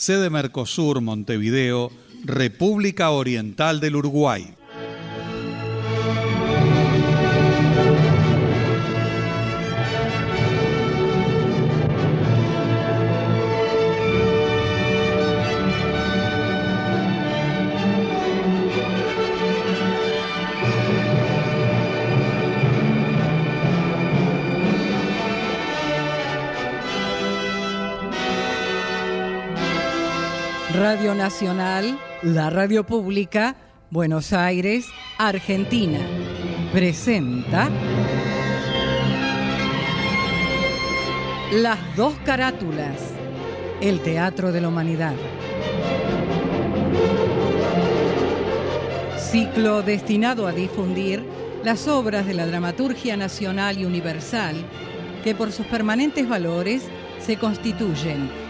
sede Mercosur, Montevideo, República Oriental del Uruguay. Radio Nacional, la radio pública, Buenos Aires, Argentina, presenta Las dos carátulas, el Teatro de la Humanidad. Ciclo destinado a difundir las obras de la dramaturgia nacional y universal que por sus permanentes valores se constituyen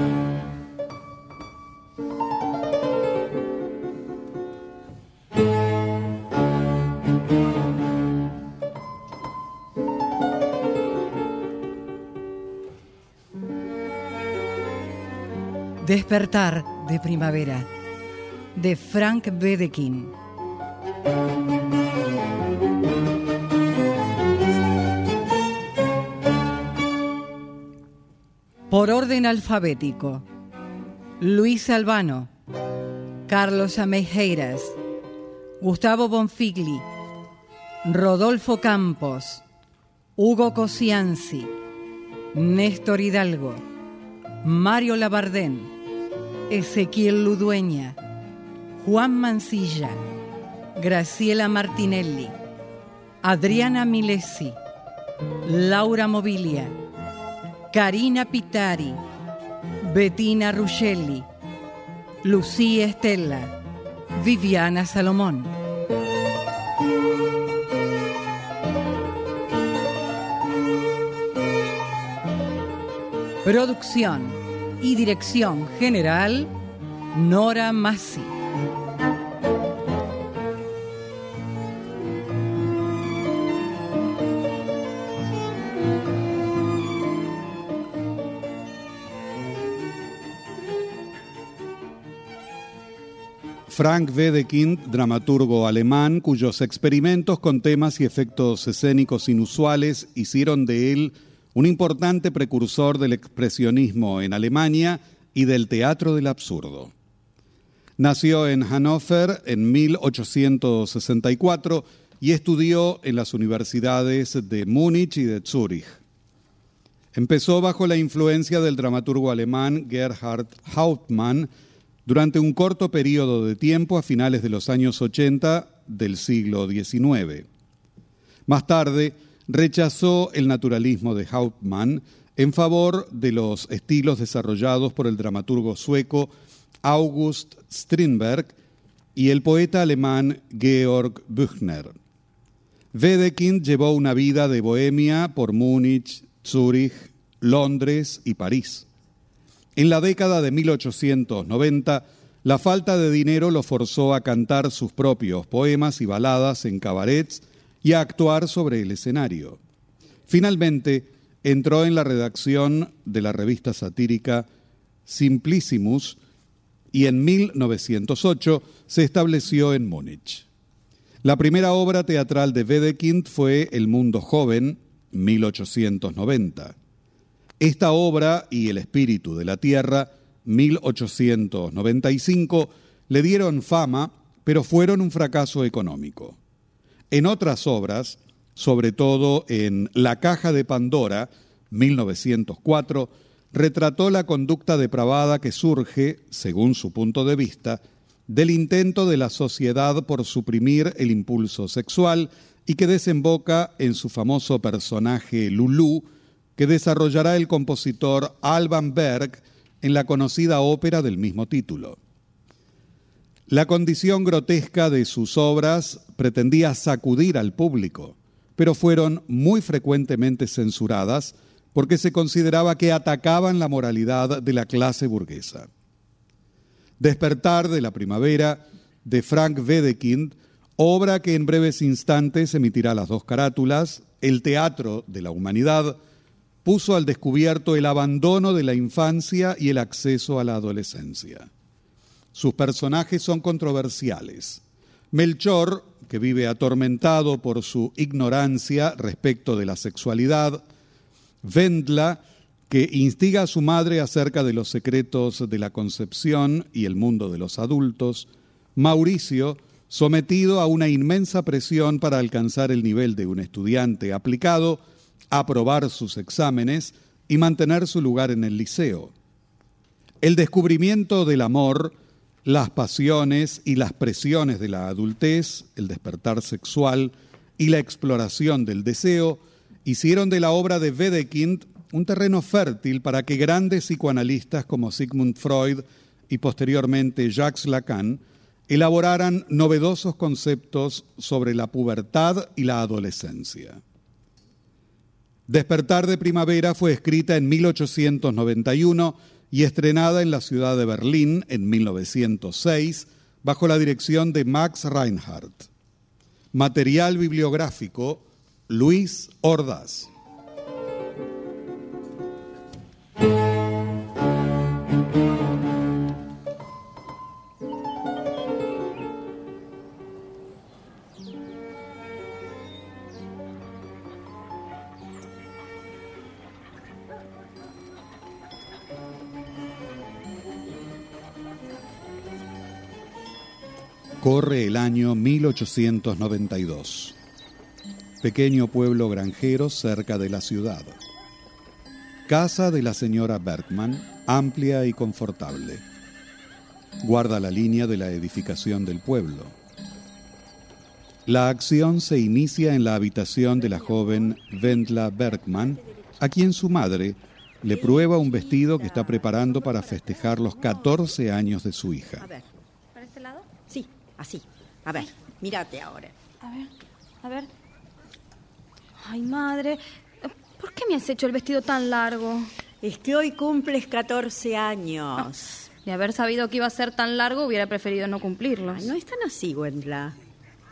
Despertar de primavera de Frank Bedekin. Por orden alfabético. Luis Albano, Carlos Amejeiras, Gustavo Bonfigli, Rodolfo Campos, Hugo Cosianzi, Néstor Hidalgo, Mario Labardén, Ezequiel Ludueña, Juan Mancilla, Graciela Martinelli, Adriana Milesi, Laura Mobilia, Karina Pitari, Bettina Ruscelli, Lucía Estella, Viviana Salomón. Producción y dirección general, Nora Massi. Frank Wedekind, dramaturgo alemán, cuyos experimentos con temas y efectos escénicos inusuales hicieron de él un importante precursor del expresionismo en Alemania y del teatro del absurdo. Nació en Hannover en 1864 y estudió en las universidades de Múnich y de Zúrich. Empezó bajo la influencia del dramaturgo alemán Gerhard Hauptmann, durante un corto periodo de tiempo a finales de los años 80 del siglo XIX. Más tarde, rechazó el naturalismo de Hauptmann en favor de los estilos desarrollados por el dramaturgo sueco August Strindberg y el poeta alemán Georg Büchner. Wedekind llevó una vida de bohemia por Múnich, Zúrich, Londres y París. En la década de 1890, la falta de dinero lo forzó a cantar sus propios poemas y baladas en cabarets y a actuar sobre el escenario. Finalmente, entró en la redacción de la revista satírica Simplicimus y en 1908 se estableció en Múnich. La primera obra teatral de Wedekind fue El Mundo Joven, 1890. Esta obra y El Espíritu de la Tierra, 1895, le dieron fama, pero fueron un fracaso económico. En otras obras, sobre todo en La Caja de Pandora, 1904, retrató la conducta depravada que surge, según su punto de vista, del intento de la sociedad por suprimir el impulso sexual y que desemboca en su famoso personaje Lulú, que desarrollará el compositor Alban Berg en la conocida ópera del mismo título. La condición grotesca de sus obras pretendía sacudir al público, pero fueron muy frecuentemente censuradas porque se consideraba que atacaban la moralidad de la clase burguesa. Despertar de la primavera de Frank Wedekind, obra que en breves instantes emitirá las dos carátulas, El teatro de la humanidad, puso al descubierto el abandono de la infancia y el acceso a la adolescencia. Sus personajes son controversiales. Melchor, que vive atormentado por su ignorancia respecto de la sexualidad, Vendla, que instiga a su madre acerca de los secretos de la concepción y el mundo de los adultos, Mauricio, sometido a una inmensa presión para alcanzar el nivel de un estudiante aplicado, aprobar sus exámenes y mantener su lugar en el liceo. El descubrimiento del amor, las pasiones y las presiones de la adultez, el despertar sexual y la exploración del deseo hicieron de la obra de Wedekind un terreno fértil para que grandes psicoanalistas como Sigmund Freud y posteriormente Jacques Lacan elaboraran novedosos conceptos sobre la pubertad y la adolescencia. Despertar de Primavera fue escrita en 1891 y estrenada en la ciudad de Berlín en 1906 bajo la dirección de Max Reinhardt. Material bibliográfico Luis Ordaz. Corre el año 1892 pequeño pueblo granjero cerca de la ciudad. Casa de la señora Bergman, amplia y confortable. Guarda la línea de la edificación del pueblo. La acción se inicia en la habitación de la joven Wendla Bergman, a quien su madre le prueba un vestido que está preparando para festejar los 14 años de su hija. A ver, ¿para este lado? Sí, así. A ver, mírate ahora. A ver, a ver. Ay, madre, ¿por qué me has hecho el vestido tan largo? Es que hoy cumples 14 años. De haber sabido que iba a ser tan largo, hubiera preferido no cumplirlo. no es tan así, Wendla.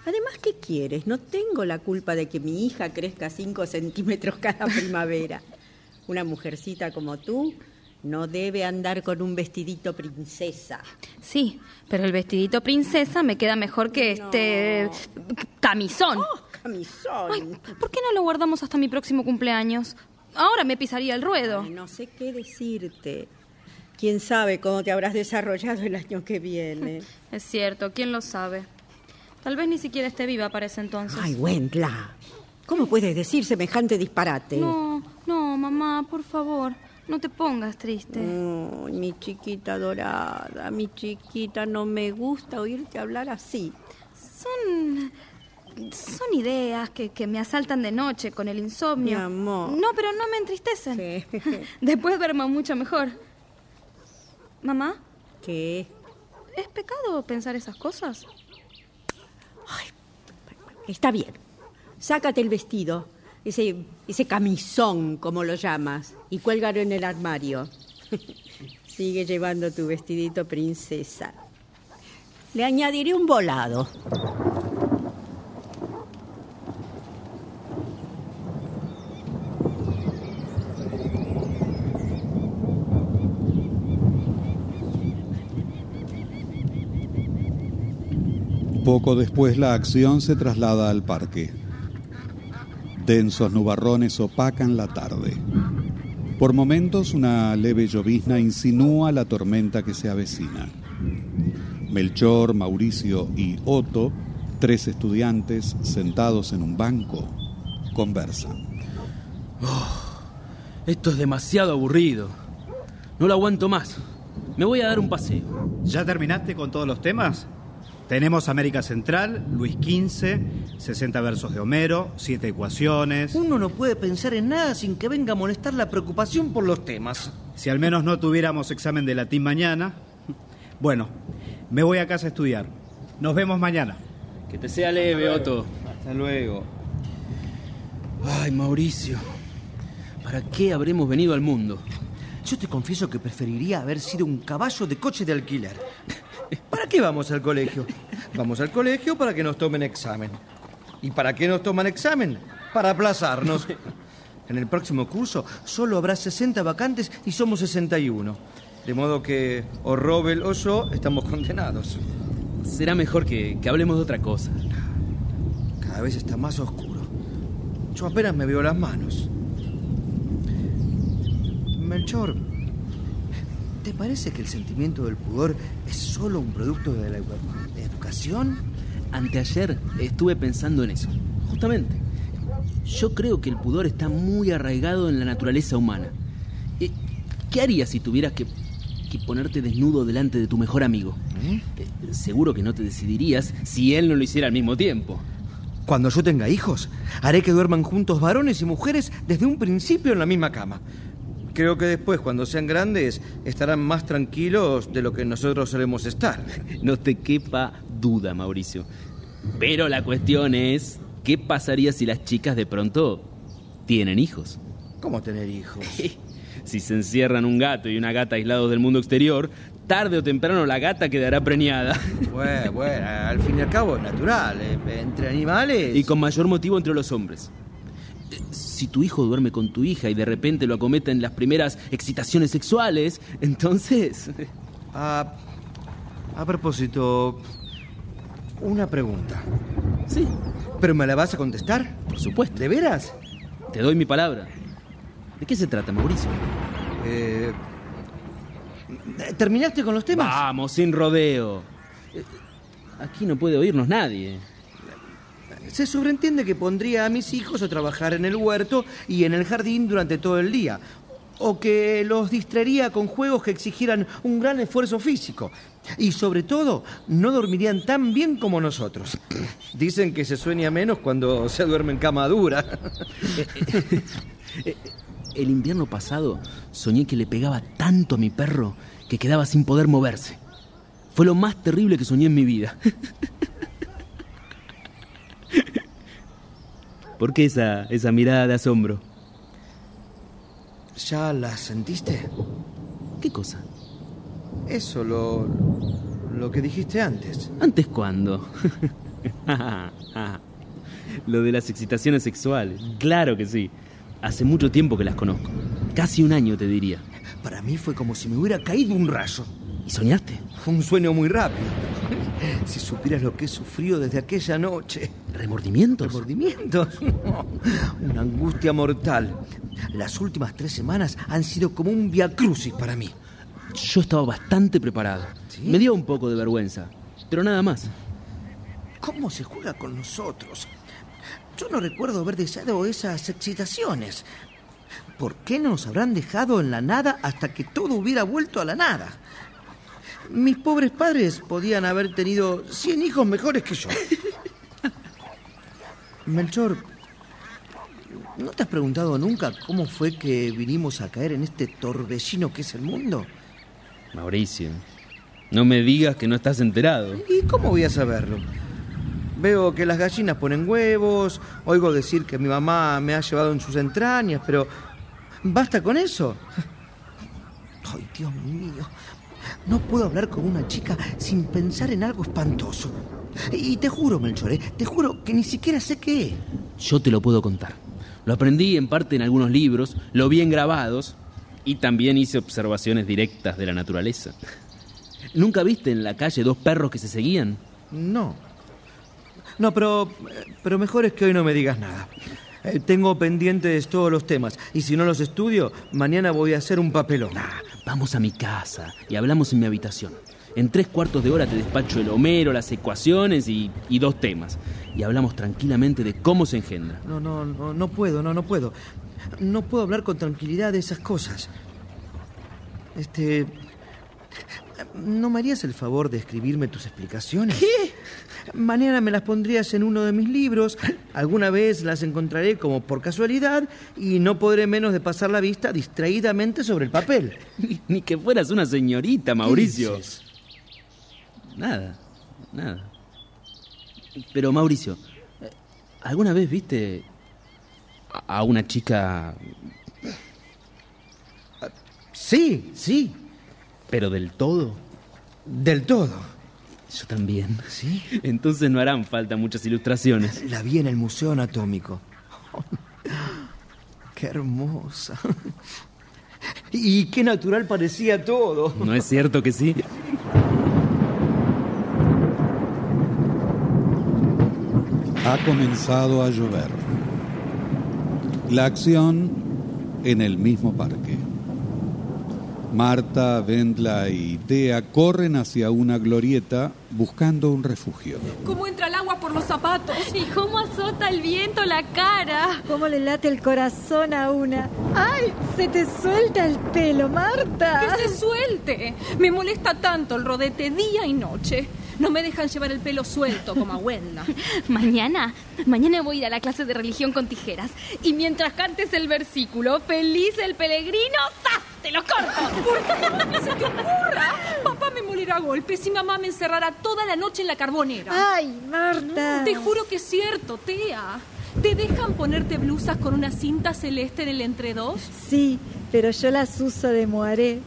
Además, ¿qué quieres? No tengo la culpa de que mi hija crezca 5 centímetros cada primavera. Una mujercita como tú no debe andar con un vestidito princesa. Sí, pero el vestidito princesa me queda mejor que este camisón. Oh, camisón. ¿Por qué no lo guardamos hasta mi próximo cumpleaños? Ahora me pisaría el ruedo. no sé qué decirte. ¿Quién sabe cómo te habrás desarrollado el año que viene? Es cierto, ¿quién lo sabe? Tal vez ni siquiera esté viva para ese entonces. Ay, Wendla. ¿Cómo puedes decir semejante disparate? No, no, mamá, por favor. No te pongas triste. mi chiquita dorada, mi chiquita, no me gusta oírte hablar así. Son. Son ideas que, me asaltan de noche con el insomnio. Mi amor. No, pero no me entristecen. Después duermo mucho mejor. ¿Mamá? ¿Qué? ¿Es pecado pensar esas cosas? Ay, está bien. Sácate el vestido ese, camisón, como lo llamas, y cuélgalo en el armario. Sigue llevando tu vestidito princesa. Le añadiré un volado. Poco después la acción se traslada al parque. Densos nubarrones opacan la tarde. Por momentos una leve llovizna insinúa la tormenta que se avecina. Melchor, Mauricio y Otto, tres estudiantes sentados en un banco, conversan. Oh, esto es demasiado aburrido. No lo aguanto más. Me voy a dar un paseo. ¿Ya terminaste con todos los temas? Tenemos América Central, Luis XV, 60 versos de Homero, 7 ecuaciones. Uno no puede pensar en nada sin que venga a molestar la preocupación por los temas. Si al menos no tuviéramos examen de latín mañana. Bueno, me voy a casa a estudiar. Nos vemos mañana. Que te sea leve, Otto. Hasta luego. Ay, Mauricio. ¿Para qué habremos venido al mundo? Yo te confieso que preferiría haber sido un caballo de coche de alquiler. ¿Para qué vamos al colegio? Vamos al colegio para que nos tomen examen. ¿Y para qué nos toman examen? Para aplazarnos. En el próximo curso solo habrá 60 vacantes y somos 61. De modo que o Robel o yo estamos condenados. Será mejor que, que hablemos de otra cosa. Cada vez está más oscuro. Yo apenas me veo las manos. Melchor, ¿te parece que el sentimiento del pudor es solo un producto de la educación? Anteayer estuve pensando en eso. Justamente. Yo creo que el pudor está muy arraigado en la naturaleza humana. Eh, ¿Qué harías si tuvieras que, que ponerte desnudo delante de tu mejor amigo? Eh, Seguro que no te decidirías si él no lo hiciera al mismo tiempo. Cuando yo tenga hijos, haré que duerman juntos varones y mujeres desde un principio en la misma cama. Creo que después, cuando sean grandes, estarán más tranquilos de lo que nosotros solemos estar. No te quepa duda, Mauricio. Pero la cuestión es, ¿qué pasaría si las chicas de pronto tienen hijos? ¿Cómo tener hijos? Si se encierran un gato y una gata aislados del mundo exterior, tarde o temprano la gata quedará preñada. Bueno, bueno, al fin y al cabo es natural. eh, Entre animales. Y con mayor motivo entre los hombres. Eh, Si tu hijo duerme con tu hija y de repente lo acometa en las primeras excitaciones sexuales, entonces... A, a propósito, una pregunta. Sí, ¿Pero me la vas a contestar? por supuesto. ¿De veras? Te doy mi palabra. ¿De qué se trata, Mauricio? Eh, ¿Terminaste con los temas? Vamos, sin rodeo. Eh, Aquí no puede oírnos nadie. Se sobreentiende que pondría a mis hijos a trabajar en el huerto y en el jardín durante todo el día. O que los distraería con juegos que exigieran un gran esfuerzo físico. Y sobre todo, no dormirían tan bien como nosotros. Dicen que se sueña menos cuando se duerme en cama dura. El invierno pasado soñé que le pegaba tanto a mi perro que quedaba sin poder moverse. Fue lo más terrible que soñé en mi vida. ¿Por qué esa, esa mirada de asombro? ¿Ya la sentiste? ¿Qué cosa? Eso, lo, lo que dijiste antes. ¿Antes cuándo? Lo de las excitaciones sexuales. Claro que sí. Hace mucho tiempo que las conozco. Casi un año te diría. Para mí fue como si me hubiera caído un rayo. ¿Y soñaste? Fue un sueño muy rápido. Si supieras lo que he sufrido desde aquella noche. ¿Remordimientos? ¿Remordimientos? Una angustia mortal. Las últimas tres semanas han sido como un viacrucis para mí. Yo estaba bastante preparado. ¿Sí? Me dio un poco de vergüenza, pero nada más. ¿Cómo se juega con nosotros? Yo no recuerdo haber deseado esas excitaciones. ¿Por qué no nos habrán dejado en la nada hasta que todo hubiera vuelto a la nada? Mis pobres padres podían haber tenido 100 hijos mejores que yo. Melchor, ¿no te has preguntado nunca cómo fue que vinimos a caer en este torbellino que es el mundo? Mauricio, no me digas que no estás enterado. ¿Y cómo voy a saberlo? Veo que las gallinas ponen huevos, oigo decir que mi mamá me ha llevado en sus entrañas, pero ¿basta con eso? Ay, Dios mío. No puedo hablar con una chica sin pensar en algo espantoso. Y te juro, Melchor, ¿eh? te juro que ni siquiera sé qué es. Yo te lo puedo contar. Lo aprendí en parte en algunos libros, lo vi en grabados y también hice observaciones directas de la naturaleza. ¿Nunca viste en la calle dos perros que se seguían? No. No, pero, pero mejor es que hoy no me digas nada. Eh, tengo pendientes todos los temas y si no los estudio, mañana voy a hacer un papelón. Ah, vamos a mi casa y hablamos en mi habitación. En tres cuartos de hora te despacho el Homero, las ecuaciones y, y dos temas. Y hablamos tranquilamente de cómo se engendra. No, no, no, no puedo, no, no puedo. No puedo hablar con tranquilidad de esas cosas. Este. ¿No me harías el favor de escribirme tus explicaciones? ¿Qué? Mañana me las pondrías en uno de mis libros. Alguna vez las encontraré como por casualidad y no podré menos de pasar la vista distraídamente sobre el papel. Ni, ni que fueras una señorita, Mauricio. ¿Qué dices? Nada, nada. Pero Mauricio, ¿alguna vez viste a una chica, Sí, sí, pero del todo? del todo. Yo también. ¿Sí? Entonces no harán falta muchas ilustraciones. La vi en el Museo Anatómico. Qué hermosa. Y qué natural parecía todo. ¿No es cierto que sí? Ha comenzado a llover. La acción en el mismo parque. Marta, Vendla y Tea corren hacia una glorieta buscando un refugio. ¿Cómo entra el agua por los zapatos? ¿Y cómo azota el viento la cara? ¿Cómo le late el corazón a una? ¡Ay! Se te suelta el pelo, Marta. ¡Que se suelte! Me molesta tanto el rodete día y noche. No me dejan llevar el pelo suelto como abuela. Mañana, mañana voy a ir a la clase de religión con tijeras. Y mientras cantes el versículo, feliz el peregrino, ¡zas! ¡Te lo corto! ¿Por qué no se te ocurra? Papá me molerá a golpes y mamá me encerrará toda la noche en la carbonera. ¡Ay, Marta! Te juro que es cierto, Tea. ¿Te dejan ponerte blusas con una cinta celeste en el entredos? Sí, pero yo las uso de moaré.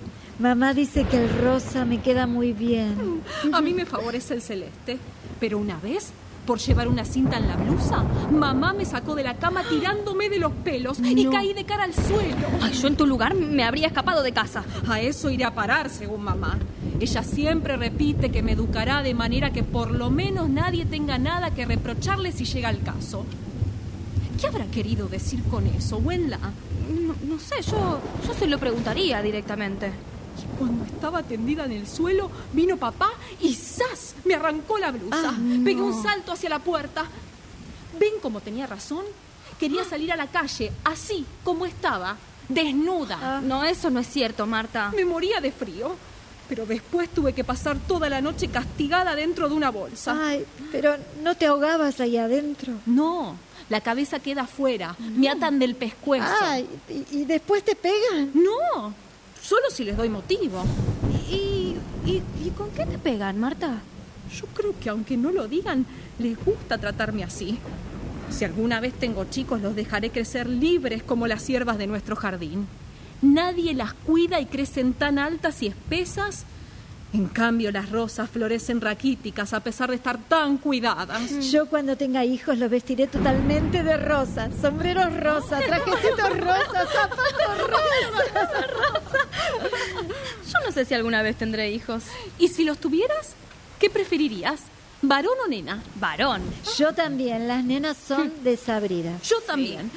Mamá dice que el rosa me queda muy bien. A mí me favorece el celeste. Pero una vez, por llevar una cinta en la blusa, mamá me sacó de la cama tirándome de los pelos y caí de cara al suelo. Ay, yo en tu lugar me habría escapado de casa. A eso iré a parar, según mamá. Ella siempre repite que me educará de manera que por lo menos nadie tenga nada que reprocharle si llega el caso. ¿Qué habrá querido decir con eso, Wenla? No, no sé, yo, yo se lo preguntaría directamente. Y cuando estaba tendida en el suelo, vino papá y ¡zas! Me arrancó la blusa. Ah, no. Pegué un salto hacia la puerta. ¿Ven cómo tenía razón? Quería salir a la calle, así como estaba, desnuda. No, eso no es cierto, Marta. Me moría de frío. Pero después tuve que pasar toda la noche castigada dentro de una bolsa. Ay, pero ¿no te ahogabas ahí adentro? No, la cabeza queda afuera. Me atan del pescuezo. Ay, ¿y, y después te pegan? No, si les doy motivo. ¿Y, y, con qué te pegan, Marta? Yo creo que aunque no lo digan, les gusta tratarme así. Si alguna vez tengo chicos, los dejaré crecer libres como las hierbas de nuestro jardín. Nadie las cuida y crecen tan altas y espesas. En cambio, las rosas florecen raquíticas a pesar de estar tan cuidadas. Yo cuando tenga hijos los vestiré totalmente de rosa. Sombreros rosa, trajecitos rosa, zapatos rosa. Yo no sé si alguna vez tendré hijos. ¿Y si los tuvieras? ¿Qué preferirías? ¿Varón o nena? Varón. Yo también, las nenas son desabridas. Yo también.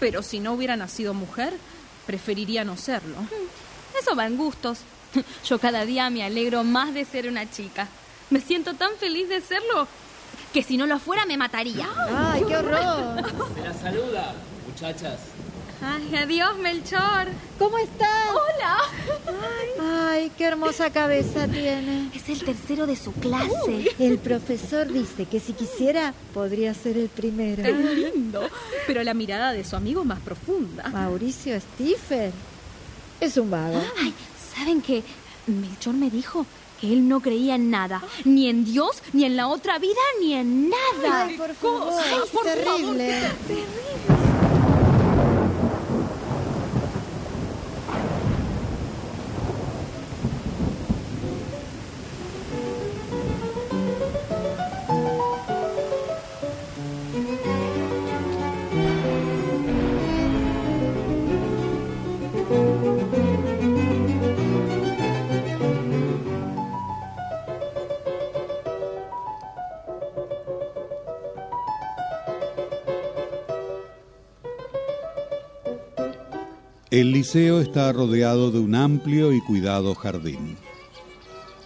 Pero si no hubiera nacido mujer, preferiría no serlo. Eso va en gustos. Yo cada día me alegro más de ser una chica. Me siento tan feliz de serlo que si no lo fuera me mataría. ¡Ay, qué horror! Se la saluda, muchachas. Ay, adiós, Melchor. ¿Cómo estás? Hola. Ay, qué hermosa cabeza tiene. Es el tercero de su clase. El profesor dice que si quisiera, podría ser el primero. Es lindo, pero la mirada de su amigo es más profunda. Mauricio Stiefer es un vago. Ay, ¿saben qué? Melchor me dijo que él no creía en nada. Ni en Dios, ni en la otra vida, ni en nada. Ay, por favor, Ay, por favor, terrible. El liceo está rodeado de un amplio y cuidado jardín.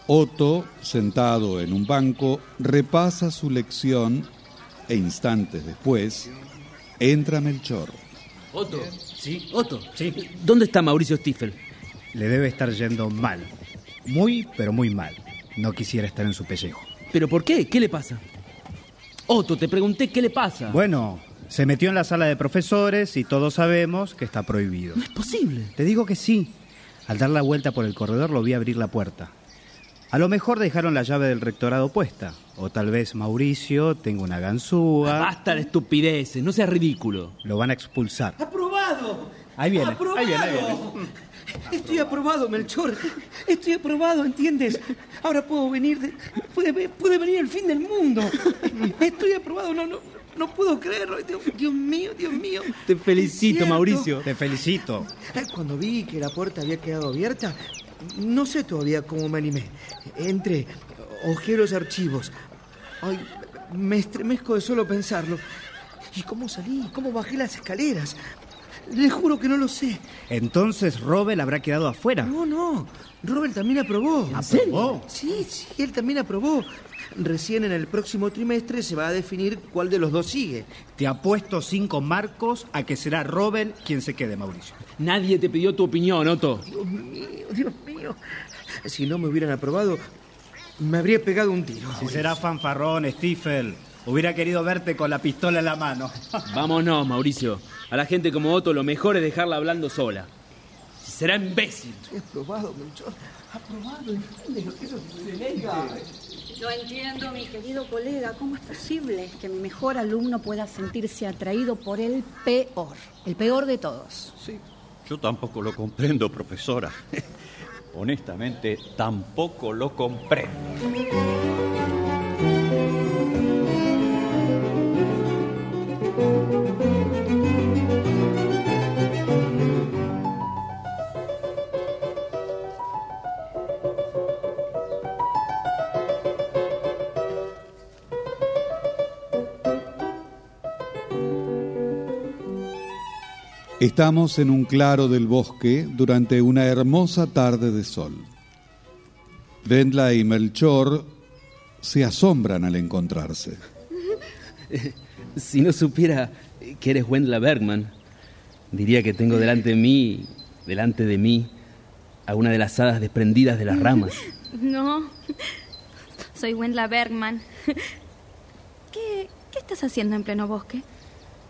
Otto, sentado en un banco, repasa su lección e instantes después entra Melchor. Otto. ¿Sí? Otto. Sí. ¿Dónde está Mauricio Stiefel? Le debe estar yendo mal. Muy, pero muy mal. No quisiera estar en su pellejo. ¿Pero por qué? ¿Qué le pasa? Otto, te pregunté qué le pasa. Bueno, se metió en la sala de profesores y todos sabemos que está prohibido. No es posible. Te digo que sí. Al dar la vuelta por el corredor lo vi abrir la puerta. A lo mejor dejaron la llave del rectorado puesta. O tal vez Mauricio tenga una ganzúa. Basta de estupideces, no seas ridículo. Lo van a expulsar. ¡Aprobado! Ahí viene, ¡Aprobado! ahí viene, ahí viene. Estoy aprobado, Melchor. Estoy aprobado, ¿entiendes? Ahora puedo venir. de- puede, puede venir el fin del mundo. Estoy aprobado, no, no, no puedo creerlo. Dios, Dios mío, Dios mío. Te felicito. Mauricio. Te felicito. Cuando vi que la puerta había quedado abierta, no sé todavía cómo me animé. Entré, ojé los archivos. Ay, me estremezco de solo pensarlo. ¿Y cómo salí? ¿Cómo bajé las escaleras? Le juro que no lo sé. Entonces Robel habrá quedado afuera. No, no. Robert también aprobó. ¿Aprobó? Sí, sí, él también aprobó. Recién en el próximo trimestre se va a definir cuál de los dos sigue. Te apuesto cinco marcos a que será Robel quien se quede, Mauricio. Nadie te pidió tu opinión, Otto. Dios mío, Dios mío. Si no me hubieran aprobado, me habría pegado un tiro. Si será fanfarrón, Stiefel. Hubiera querido verte con la pistola en la mano. Vámonos, Mauricio. A la gente como Otto lo mejor es dejarla hablando sola. Será imbécil. Estoy aprobado, Melchor. Aprobado, ¿entiendes lo que eso significa? No entiendo, mi querido colega, ¿cómo es posible que mi mejor alumno pueda sentirse atraído por el peor, el peor de todos? Sí, yo tampoco lo comprendo, profesora. Honestamente, tampoco lo comprendo. Estamos en un claro del bosque durante una hermosa tarde de sol. Vendla y Melchor se asombran al encontrarse. Si no supiera que eres Wendla Bergman, diría que tengo delante de mí, delante de mí, a una de las hadas desprendidas de las ramas. No, soy Wendla Bergman. ¿Qué, ¿Qué estás haciendo en pleno bosque?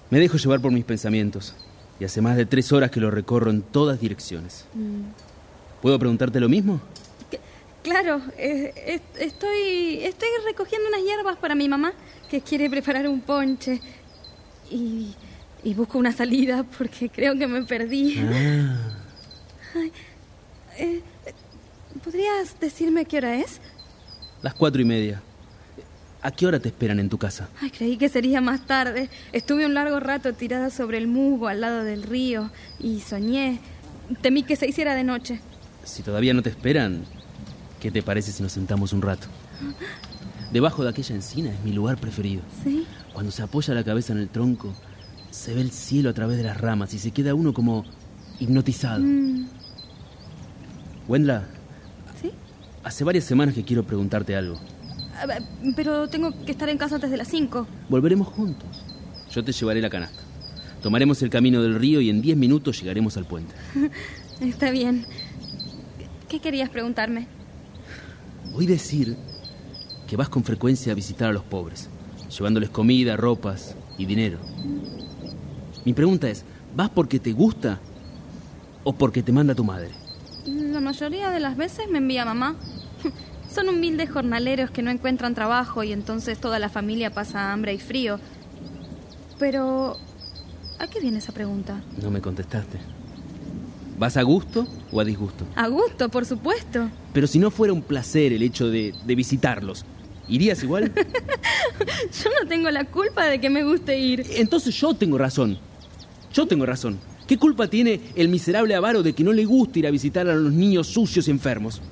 Me dejo llevar por mis pensamientos y hace más de tres horas que lo recorro en todas direcciones. ¿Puedo preguntarte lo mismo? Claro, eh, est- estoy, estoy recogiendo unas hierbas para mi mamá que quiere preparar un ponche. Y, y busco una salida porque creo que me perdí. Ah, Eh, ¿Podrías decirme qué hora es? las cuatro y media. ¿A qué hora te esperan en tu casa? Ay, creí que sería más tarde. Estuve un largo rato tirada sobre el musgo al lado del río y soñé. Temí que se hiciera de noche. Si todavía no te esperan, ¿qué te parece si nos sentamos un rato? Debajo de aquella encina es mi lugar preferido. ¿Sí? Cuando se apoya la cabeza en el tronco, se ve el cielo a través de las ramas y se queda uno como hipnotizado. Mm, Wendla, ¿Sí? hace varias semanas que quiero preguntarte algo. A Pero tengo que estar en casa antes de las 5. Volveremos juntos. Yo te llevaré la canasta. Tomaremos el camino del río y en diez minutos llegaremos al puente. Está bien. ¿Qué querías preguntarme? Oí decir que vas con frecuencia a visitar a los pobres, llevándoles comida, ropas y dinero. Mi pregunta es, ¿vas porque te gusta o porque te manda tu madre? La mayoría de las veces me envía mamá. Son humildes jornaleros que no encuentran trabajo y entonces toda la familia pasa hambre y frío. Pero, ¿a qué viene esa pregunta? No me contestaste. ¿Vas a gusto o a disgusto? A gusto, por supuesto. Pero si no fuera un placer el hecho de, de visitarlos, ¿irías igual? Yo no tengo la culpa de que me guste ir. Entonces yo tengo razón. Yo tengo razón. ¿Qué culpa tiene el miserable avaro de que no le guste ir a visitar a los niños sucios y enfermos?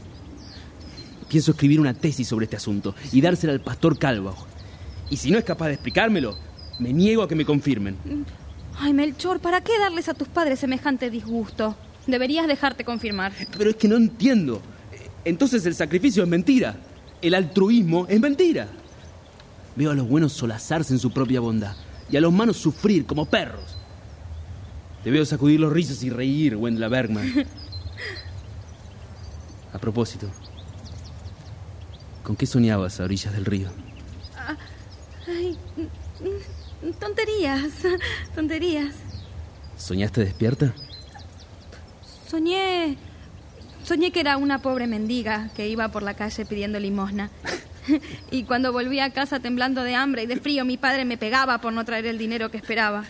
Pienso escribir una tesis sobre este asunto y dársela al pastor Calvo. Y si no es capaz de explicármelo, me niego a que me confirmen. Ay, Melchor, ¿para qué darles a tus padres semejante disgusto? Deberías dejarte confirmar. Pero es que no entiendo. Entonces el sacrificio es mentira. El altruismo es mentira. Veo a los buenos solazarse en su propia bondad y a los malos sufrir como perros. Te veo sacudir los rizos y reír, Wendla Bergman. A propósito, ¿con qué soñabas a orillas del río? Ah, ay, tonterías, tonterías. ¿Soñaste despierta? Soñé. Soñé que era una pobre mendiga que iba por la calle pidiendo limosna. Y cuando volví a casa temblando de hambre y de frío, mi padre me pegaba por no traer el dinero que esperaba.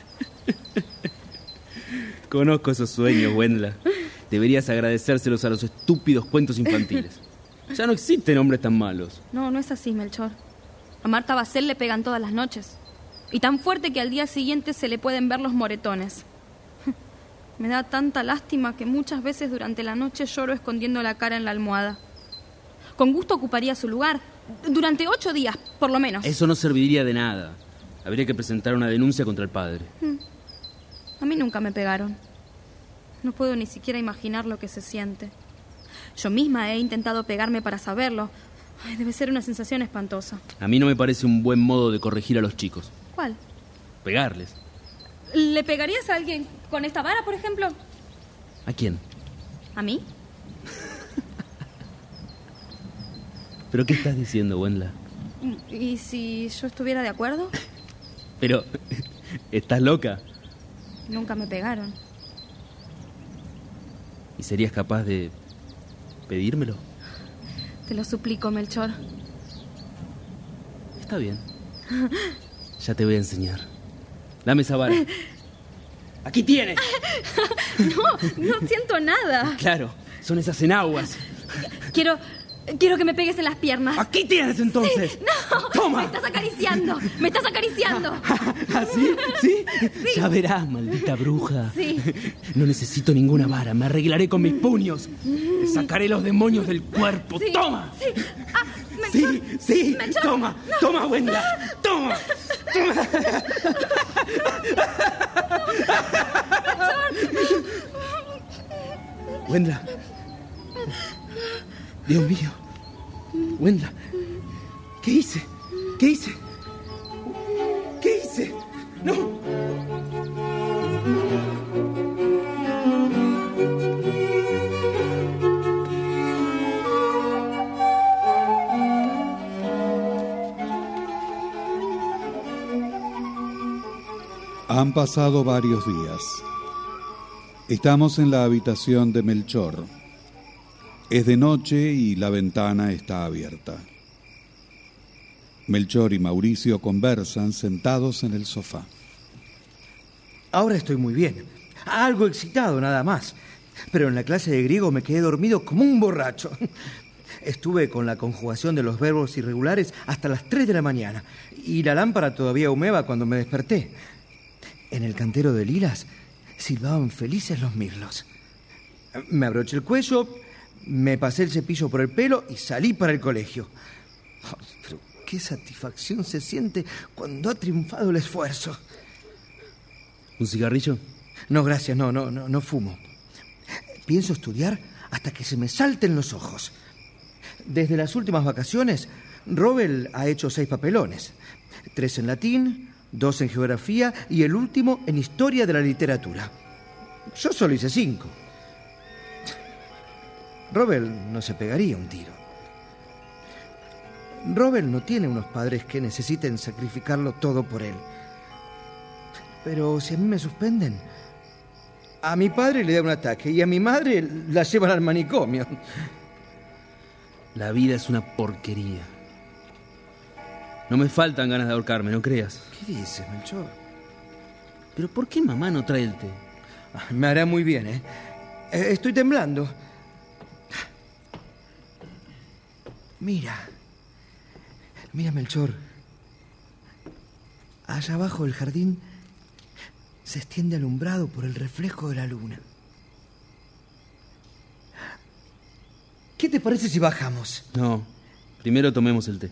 Conozco esos sueños, Wendla. Deberías agradecérselos a los estúpidos cuentos infantiles. Ya no existen hombres tan malos. No, no es así, Melchor. A Marta Basel le pegan todas las noches. Y tan fuerte que al día siguiente se le pueden ver los moretones. Me da tanta lástima que muchas veces durante la noche lloro escondiendo la cara en la almohada. Con gusto ocuparía su lugar. Durante ocho días, por lo menos. Eso no serviría de nada. Habría que presentar una denuncia contra el padre. Hmm. A mí nunca me pegaron. No puedo ni siquiera imaginar lo que se siente. Yo misma he intentado pegarme para saberlo. debe ser una sensación espantosa. A mí no me parece un buen modo de corregir a los chicos. ¿Cuál? Pegarles. ¿Le pegarías a alguien con esta vara, por ejemplo? ¿A quién? ¿A mí? ¿Pero qué estás diciendo, Wendla? ¿Y si yo estuviera de acuerdo? Pero, ¿estás loca? Nunca me pegaron. ¿Y serías capaz de pedírmelo? Te lo suplico, Melchor. Está bien. Ya te voy a enseñar. Dame esa vara. Aquí tienes. No, no siento nada. Claro, son esas enaguas. Quiero Quiero que me pegues en las piernas. Aquí tienes entonces. no. Toma. Me estás acariciando. Me estás acariciando. ¿Así? ¿Ah, ¿Sí? ¿Sí? Ya verás, maldita bruja. Sí. No necesito ninguna vara. Me arreglaré con mis puños. Te sacaré los demonios del cuerpo. Sí. Toma. Sí. Ah, sí, sí. Toma. Toma, Wenda. Toma. Toma. Wendla. Dios mío. Wendla. ¿Qué hice? ¿Qué hice? ¿Qué hice? No. Han pasado varios días. Estamos en la habitación de Melchor. Es de noche y la ventana está abierta. Melchor y Mauricio conversan sentados en el sofá. Ahora estoy muy bien. Algo excitado, nada más. Pero en la clase de griego me quedé dormido como un borracho. Estuve con la conjugación de los verbos irregulares hasta las 3 de la mañana y la lámpara todavía humeba cuando me desperté. En el cantero de lilas silbaban felices los mirlos. Me abroché el cuello, me pasé el cepillo por el pelo y salí para el colegio. pero qué satisfacción se siente cuando ha triunfado el esfuerzo. ¿Un cigarrillo? No, gracias, no, no, no, no fumo. Pienso estudiar hasta que se me salten los ojos. Desde las últimas vacaciones, Robel ha hecho seis papelones. Tres en latín, dos en geografía y el último en historia de la literatura. Yo solo hice cinco. Robel no se pegaría un tiro. Robel no tiene unos padres que necesiten sacrificarlo todo por él. Pero si a mí me suspenden, a mi padre le da un ataque y a mi madre la llevan al manicomio. La vida es una porquería. No me faltan ganas de ahorcarme, no creas. ¿Qué dices, Melchor? ¿Pero por qué mamá no trae el té? Me hará muy bien, ¿eh? eh estoy temblando. Mira. Mira, Melchor. Allá abajo del jardín se extiende alumbrado por el reflejo de la luna. ¿Qué te parece si bajamos? No, primero tomemos el té.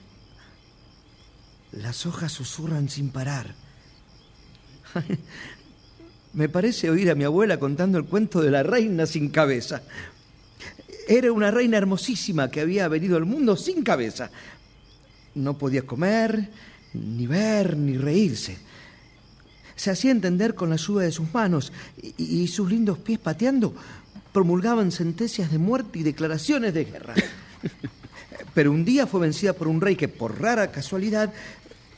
Las hojas susurran sin parar. Me parece oír a mi abuela contando el cuento de la reina sin cabeza. Era una reina hermosísima que había venido al mundo sin cabeza. No podía comer, ni ver, ni reírse. Se hacía entender con la ayuda de sus manos y, y sus lindos pies pateando promulgaban sentencias de muerte y declaraciones de guerra. Pero un día fue vencida por un rey que, por rara casualidad,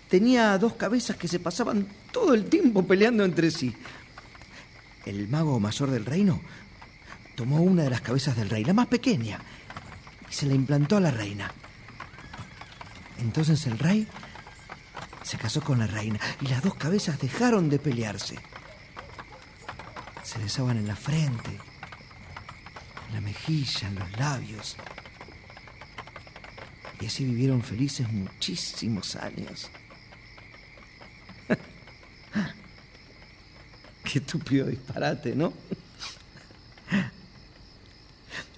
tenía dos cabezas que se pasaban todo el tiempo peleando entre sí. El mago mayor del reino tomó una de las cabezas del rey, la más pequeña, y se la implantó a la reina. Entonces el rey se casó con la reina y las dos cabezas dejaron de pelearse. Se besaban en la frente, en la mejilla, en los labios. Y así vivieron felices muchísimos años. Qué estúpido disparate, ¿no?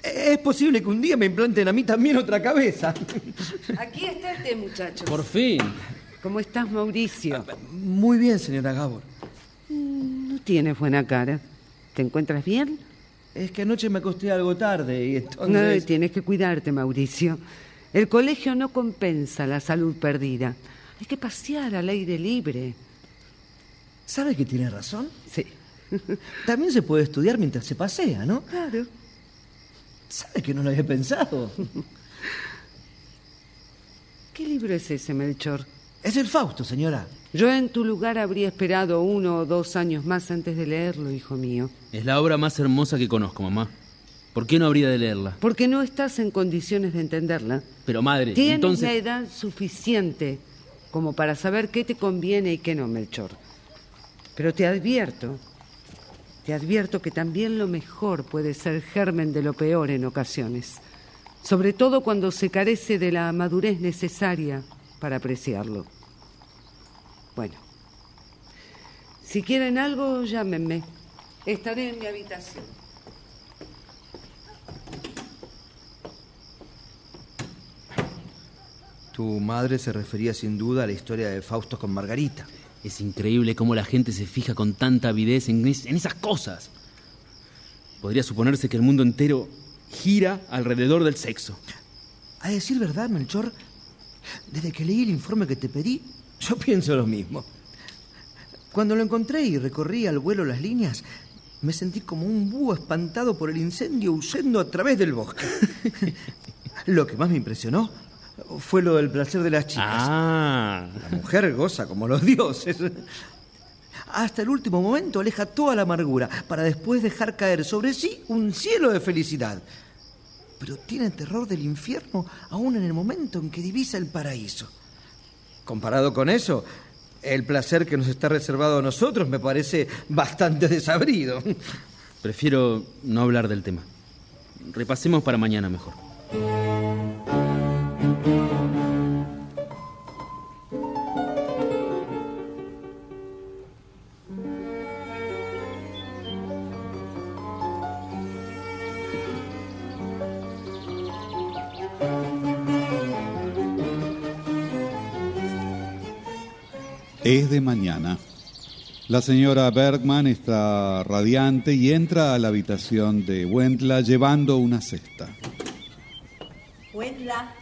Es posible que un día me implanten a mí también otra cabeza. Aquí está este muchacho. Por fin. ¿Cómo estás, Mauricio? Muy bien, señora Gabor. No tienes buena cara. ¿Te encuentras bien? Es que anoche me acosté algo tarde y No, entonces... tienes que cuidarte, Mauricio. El colegio no compensa la salud perdida. Hay que pasear al aire libre. ¿Sabe que tiene razón? Sí. También se puede estudiar mientras se pasea, ¿no? Claro. ¿Sabe que no lo había pensado? ¿Qué libro es ese, Melchor? Es el Fausto, señora. Yo en tu lugar habría esperado uno o dos años más antes de leerlo, hijo mío. Es la obra más hermosa que conozco, mamá. ¿Por qué no habría de leerla? Porque no estás en condiciones de entenderla. Pero madre, Tienes entonces... la edad suficiente como para saber qué te conviene y qué no, Melchor. Pero te advierto, te advierto que también lo mejor puede ser germen de lo peor en ocasiones, sobre todo cuando se carece de la madurez necesaria para apreciarlo. Bueno, si quieren algo, llámenme. Estaré en mi habitación. Tu madre se refería sin duda a la historia de Fausto con Margarita. Es increíble cómo la gente se fija con tanta avidez en, es- en esas cosas. Podría suponerse que el mundo entero gira alrededor del sexo. A decir verdad, Melchor, desde que leí el informe que te pedí, yo pienso lo mismo. Cuando lo encontré y recorrí al vuelo las líneas, me sentí como un búho espantado por el incendio huyendo a través del bosque. lo que más me impresionó fue lo del placer de las chicas. Ah. La mujer goza como los dioses. Hasta el último momento aleja toda la amargura para después dejar caer sobre sí un cielo de felicidad. Pero tiene terror del infierno aún en el momento en que divisa el paraíso. Comparado con eso, el placer que nos está reservado a nosotros me parece bastante desabrido. Prefiero no hablar del tema. Repasemos para mañana mejor. Es de mañana. La señora Bergman está radiante y entra a la habitación de Wendla llevando una cesta. Wendla,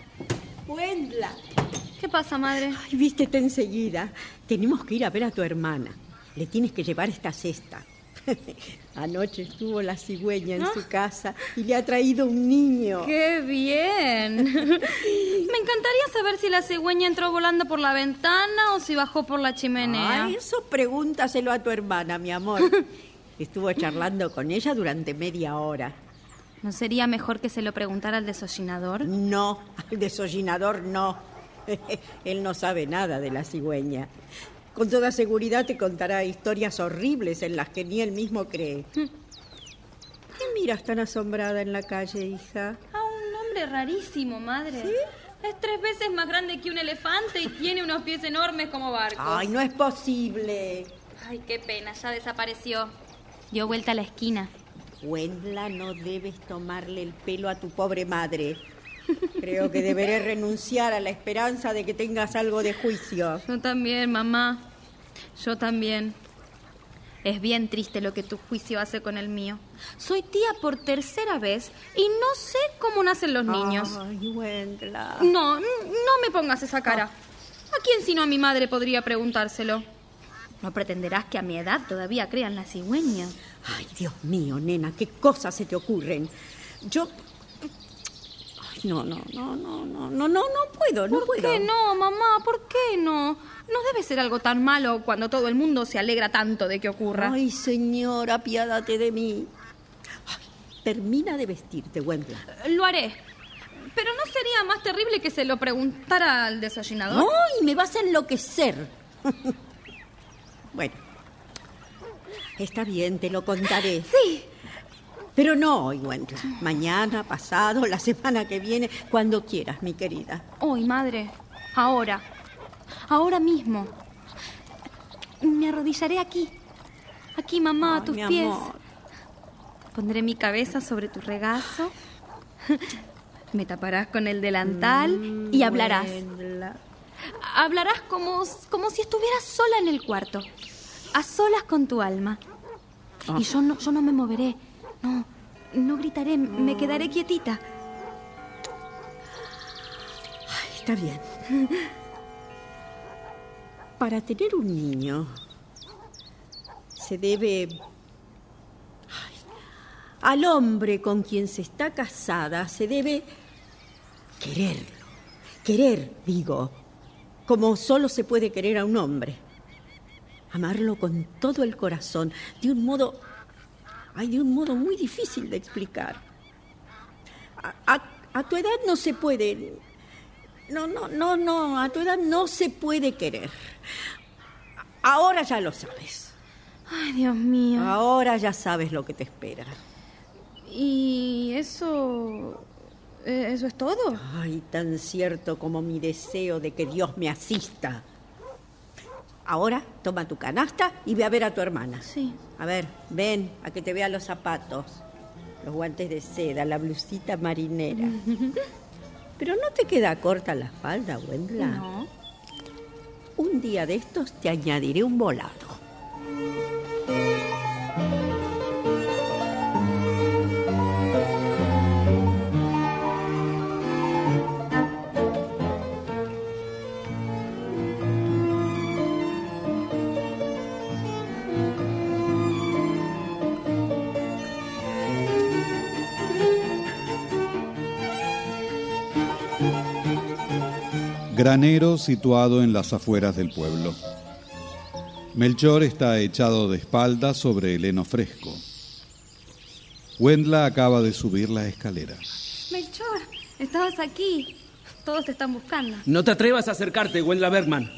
Wendla. ¿Qué pasa, madre? Ay, vístete enseguida. Tenemos que ir a ver a tu hermana. Le tienes que llevar esta cesta. Anoche estuvo la cigüeña en ¿Ah? su casa y le ha traído un niño. ¡Qué bien! Me encantaría saber si la cigüeña entró volando por la ventana o si bajó por la chimenea. Ay, eso pregúntaselo a tu hermana, mi amor. Estuvo charlando con ella durante media hora. ¿No sería mejor que se lo preguntara al desollinador? No, al desollinador no. Él no sabe nada de la cigüeña. Con toda seguridad te contará historias horribles en las que ni él mismo cree. ¿Qué miras tan asombrada en la calle, hija? A un hombre rarísimo, madre. Es tres veces más grande que un elefante y tiene unos pies enormes como barcos. Ay, no es posible. Ay, qué pena, ya desapareció. Dio vuelta a la esquina. Wendla, no debes tomarle el pelo a tu pobre madre. Creo que deberé renunciar a la esperanza de que tengas algo de juicio. Yo también, mamá. Yo también. Es bien triste lo que tu juicio hace con el mío. Soy tía por tercera vez y no sé cómo nacen los niños. Ay, Wendla. No, no me pongas esa cara. ¿A quién sino a mi madre podría preguntárselo? No pretenderás que a mi edad todavía crean la cigüeña. Ay, Dios mío, nena, qué cosas se te ocurren. Yo. Ay, no, no, no, no, no, no, no, no puedo, no ¿Por puedo. qué no, mamá? ¿Por qué no? No debe ser algo tan malo cuando todo el mundo se alegra tanto de que ocurra. Ay, señora, apiádate de mí. Ay, termina de vestirte, Wendla. Lo haré. Pero ¿no sería más terrible que se lo preguntara al desayunador? ¡Ay, me vas a enloquecer! bueno, está bien, te lo contaré. Sí. Pero no hoy, Wendla. Mañana, pasado, la semana que viene, cuando quieras, mi querida. Hoy, madre. Ahora. Ahora mismo. Me arrodillaré aquí. Aquí, mamá, a tus mi pies. amor. Pondré mi cabeza sobre tu regazo. Me taparás con el delantal y hablarás. Wendla. Hablarás como, como si estuvieras sola en el cuarto. A solas con tu alma. Y yo no, yo no me moveré. No, no gritaré. Me quedaré quietita. Ay, está bien. Para tener un niño se debe Ay, al hombre con quien se está casada se debe quererlo. Querer, digo, como solo se puede querer a un hombre. Amarlo con todo el corazón, de un modo, ay, de un modo muy difícil de explicar. A, a- a tu edad no se puede, no, no, no, no, a tu edad no se puede querer. Ahora ya lo sabes. Ay, Dios mío. Ahora ya sabes lo que te espera. ¿Y eso... eh, eso es todo? Ay, tan cierto como mi deseo de que Dios me asista. Ahora toma tu canasta y ve a ver a tu hermana. Sí. A ver, ven a que te vea los zapatos, los guantes de seda, la blusita marinera. Pero no te queda corta la falda, Wendla. No. Un día de estos te añadiré un volado. Granero situado en las afueras del pueblo. Melchor está echado de espaldas sobre el heno fresco. Wendla acaba de subir la escalera. Melchor, estabas aquí. Todos te están buscando. No te atrevas a acercarte, Wendla Bergman.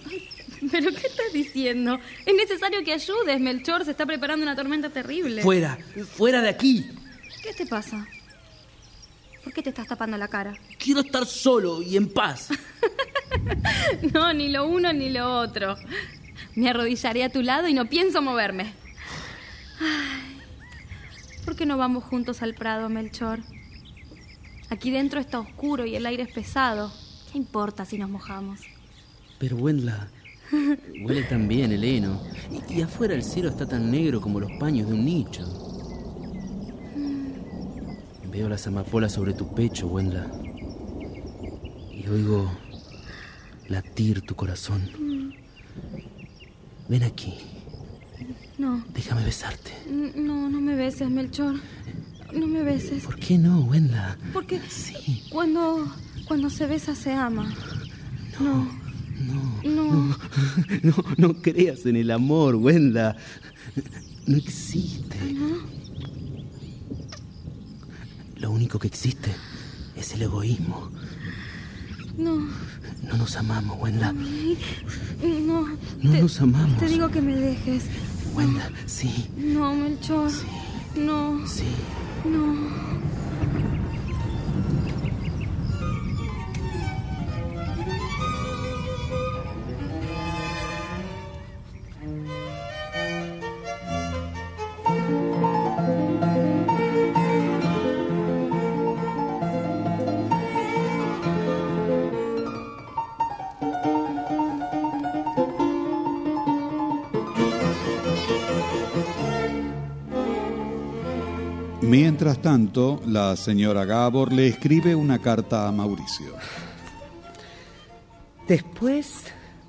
¿Pero qué estás diciendo? Es necesario que ayudes, Melchor. Se está preparando una tormenta terrible. Fuera, fuera de aquí. ¿Qué te pasa? ¿Por qué te estás tapando la cara? Quiero estar solo y en paz. No, ni lo uno ni lo otro. Me arrodillaré a tu lado y no pienso moverme. Ay, ¿Por qué no vamos juntos al prado, Melchor? Aquí dentro está oscuro y el aire es pesado. ¿Qué importa si nos mojamos? Pero Wendla, huele tan bien el heno. Y, y afuera el cielo está tan negro como los paños de un nicho. Veo las amapolas sobre tu pecho, Wendla. Y oigo latir tu corazón. Ven aquí, No, déjame besarte. no, no me beses, Melchor. No me beses. ¿Por qué no, Wendla? Porque cuando, cuando se besa se ama. No. No. No. No, no creas en el amor, Wendla. No existe. Lo único que existe es el egoísmo. No. No nos amamos, Wendla. No. No te- nos amamos. Te digo que me dejes. Wendla, sí, No, Melchor. No. sí. No. Tanto, la señora Gabor le escribe una carta a Mauricio. Después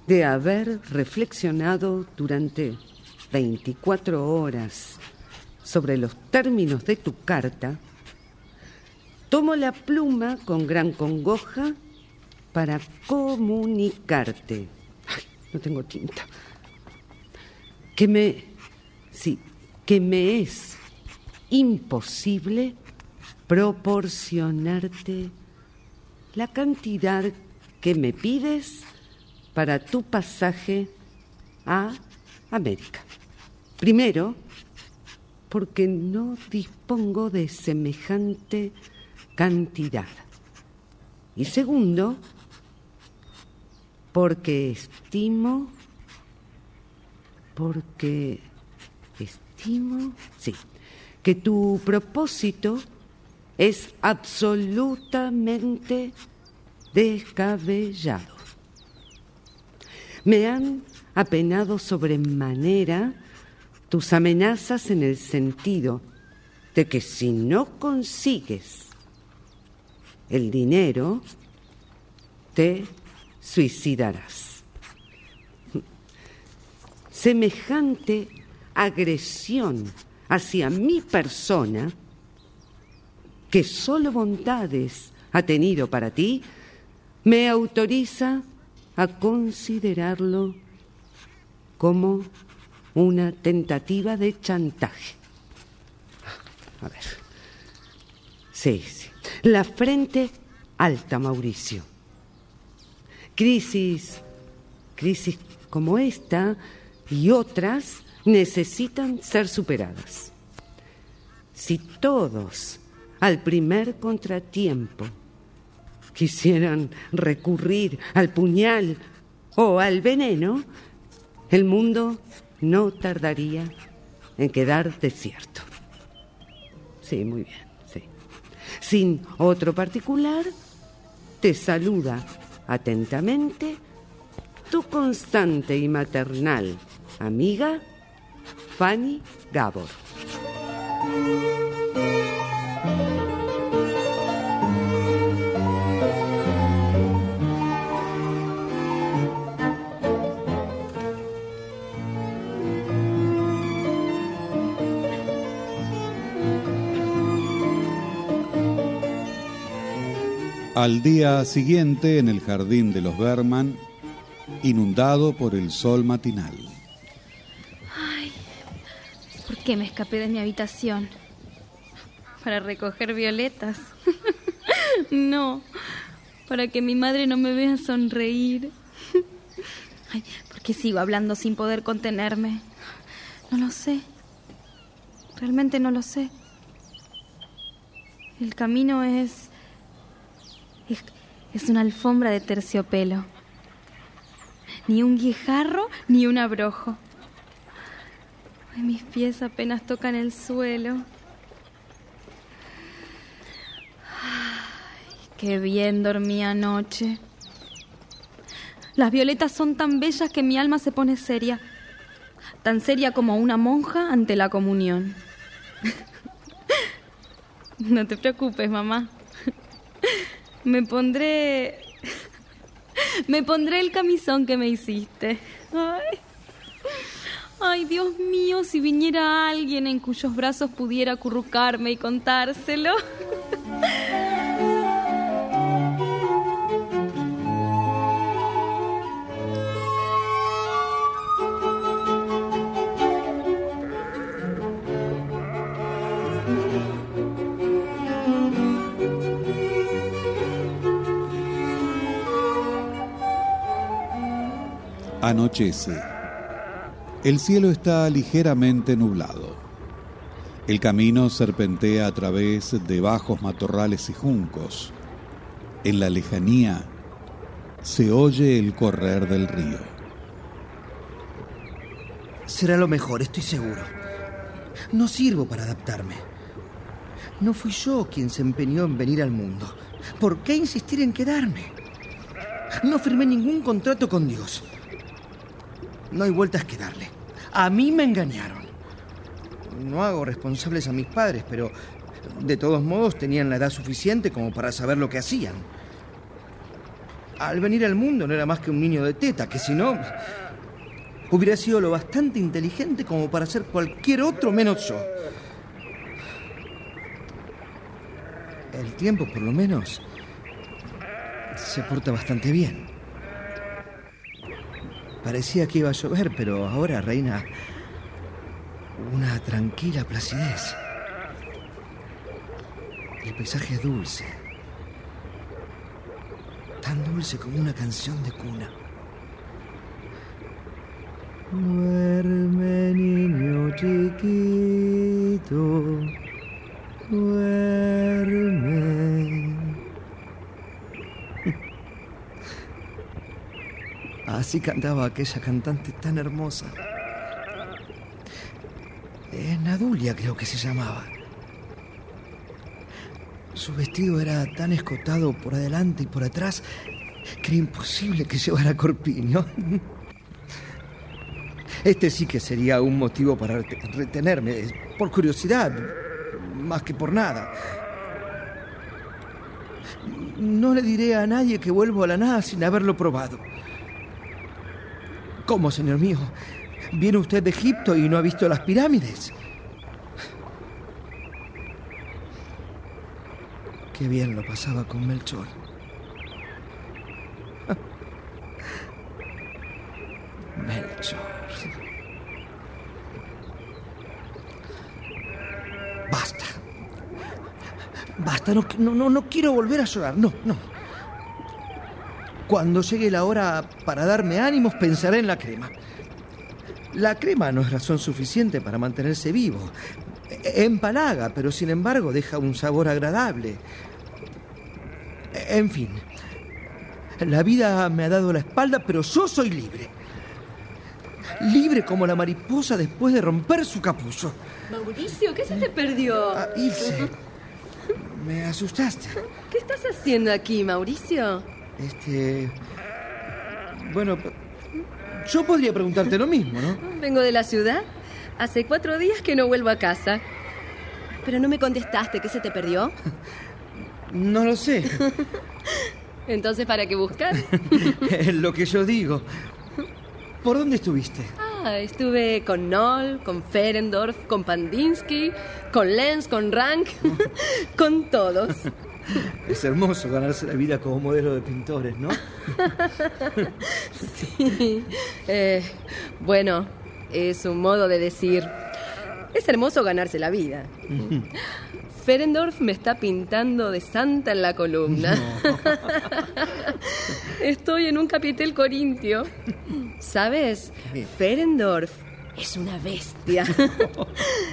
de haber reflexionado durante 24 horas sobre los términos de tu carta, tomo la pluma con gran congoja para comunicarte. Ay, no tengo tinta. Que me. Sí, que me es imposible proporcionarte la cantidad que me pides para tu pasaje a América. Primero, porque no dispongo de semejante cantidad. Y segundo, porque estimo, porque estimo, sí, que tu propósito es absolutamente descabellado. Me han apenado sobremanera tus amenazas en el sentido de que si no consigues el dinero, te suicidarás. Semejante agresión hacia mi persona, que solo bondades ha tenido para ti, me autoriza a considerarlo como una tentativa de chantaje. A ver. Sí, sí. La frente alta, Mauricio. Crisis, crisis como esta y otras necesitan ser superadas. Si todos al primer contratiempo quisieran recurrir al puñal o al veneno, el mundo no tardaría en quedar desierto. Sí, muy bien, sí. Sin otro particular, te saluda atentamente tu constante y maternal amiga Fanny Gabor. Al día siguiente, en el jardín de los Berman, inundado por el sol matinal. ¿Por qué me escapé de mi habitación? Para recoger violetas. no, para que mi madre no me vea sonreír. Ay, ¿por qué sigo hablando sin poder contenerme? No lo sé. Realmente no lo sé. El camino es es, es una alfombra de terciopelo. Ni un guijarro ni un abrojo. Ay, mis pies apenas tocan el suelo. Ay, qué bien dormí anoche. Las violetas son tan bellas que mi alma se pone seria, tan seria como una monja ante la comunión. No te preocupes, mamá. Me pondré. Me pondré el camisón que me hiciste. Ay. Ay, Dios mío, si viniera alguien en cuyos brazos pudiera acurrucarme y contárselo. Anochece. El cielo está ligeramente nublado. El camino serpentea a través de bajos matorrales y juncos. En la lejanía se oye el correr del río. Será lo mejor, estoy seguro. No sirvo para adaptarme. No fui yo quien se empeñó en venir al mundo. ¿Por qué insistir en quedarme? No firmé ningún contrato con Dios. No hay vueltas que darle. A mí me engañaron. No hago responsables a mis padres, pero De todos modos, tenían la edad suficiente como para saber lo que hacían. Al venir al mundo no era más que un niño de teta, que si no, hubiera sido lo bastante inteligente como para ser cualquier otro menos yo. El tiempo, por lo menos, se porta bastante bien. Parecía que iba a llover, pero ahora reina una tranquila placidez. El paisaje es dulce. Tan dulce como una canción de cuna. Duerme, niño chiquito. Duerme. Así cantaba aquella cantante tan hermosa. Eh, Nadulia creo que se llamaba. Su vestido era tan escotado por adelante y por atrás que era imposible que llevara corpiño. Este sí que sería un motivo para rete- retenerme, por curiosidad, más que por nada. No le diré a nadie que vuelvo a la nada sin haberlo probado. ¿Cómo, señor mío? ¿Viene usted de Egipto y no ha visto las pirámides? Qué bien lo pasaba con Melchor. Melchor. Basta. Basta, no, no, no, quiero volver a llorar, no, no. Cuando llegue la hora para darme ánimos, pensaré en la crema. La crema no es razón suficiente para mantenerse vivo. Empalaga, pero sin embargo deja un sabor agradable. En fin, la vida me ha dado la espalda, pero yo soy libre. Libre como la mariposa después de romper su capullo. Mauricio, ¿qué se te perdió? Ah, Ilse, me asustaste. ¿Qué estás haciendo aquí, Mauricio? Este. Bueno, yo podría preguntarte lo mismo, ¿no? Vengo de la ciudad. Hace cuatro días que no vuelvo a casa. Pero no me contestaste, ¿qué se te perdió? No lo sé. Entonces, ¿para qué buscar? Lo que yo digo. ¿Por dónde estuviste? Ah, estuve con Noll, con Ferendorf, con Pandinsky, con Lenz, con Rank, con todos. Es hermoso ganarse la vida como modelo de pintores, ¿no? Sí. Eh, bueno, es un modo de decir. Es hermoso ganarse la vida. Ferendorf me está pintando de santa en la columna. Estoy en un capitel corintio. ¿Sabes? Ferendorf es una bestia.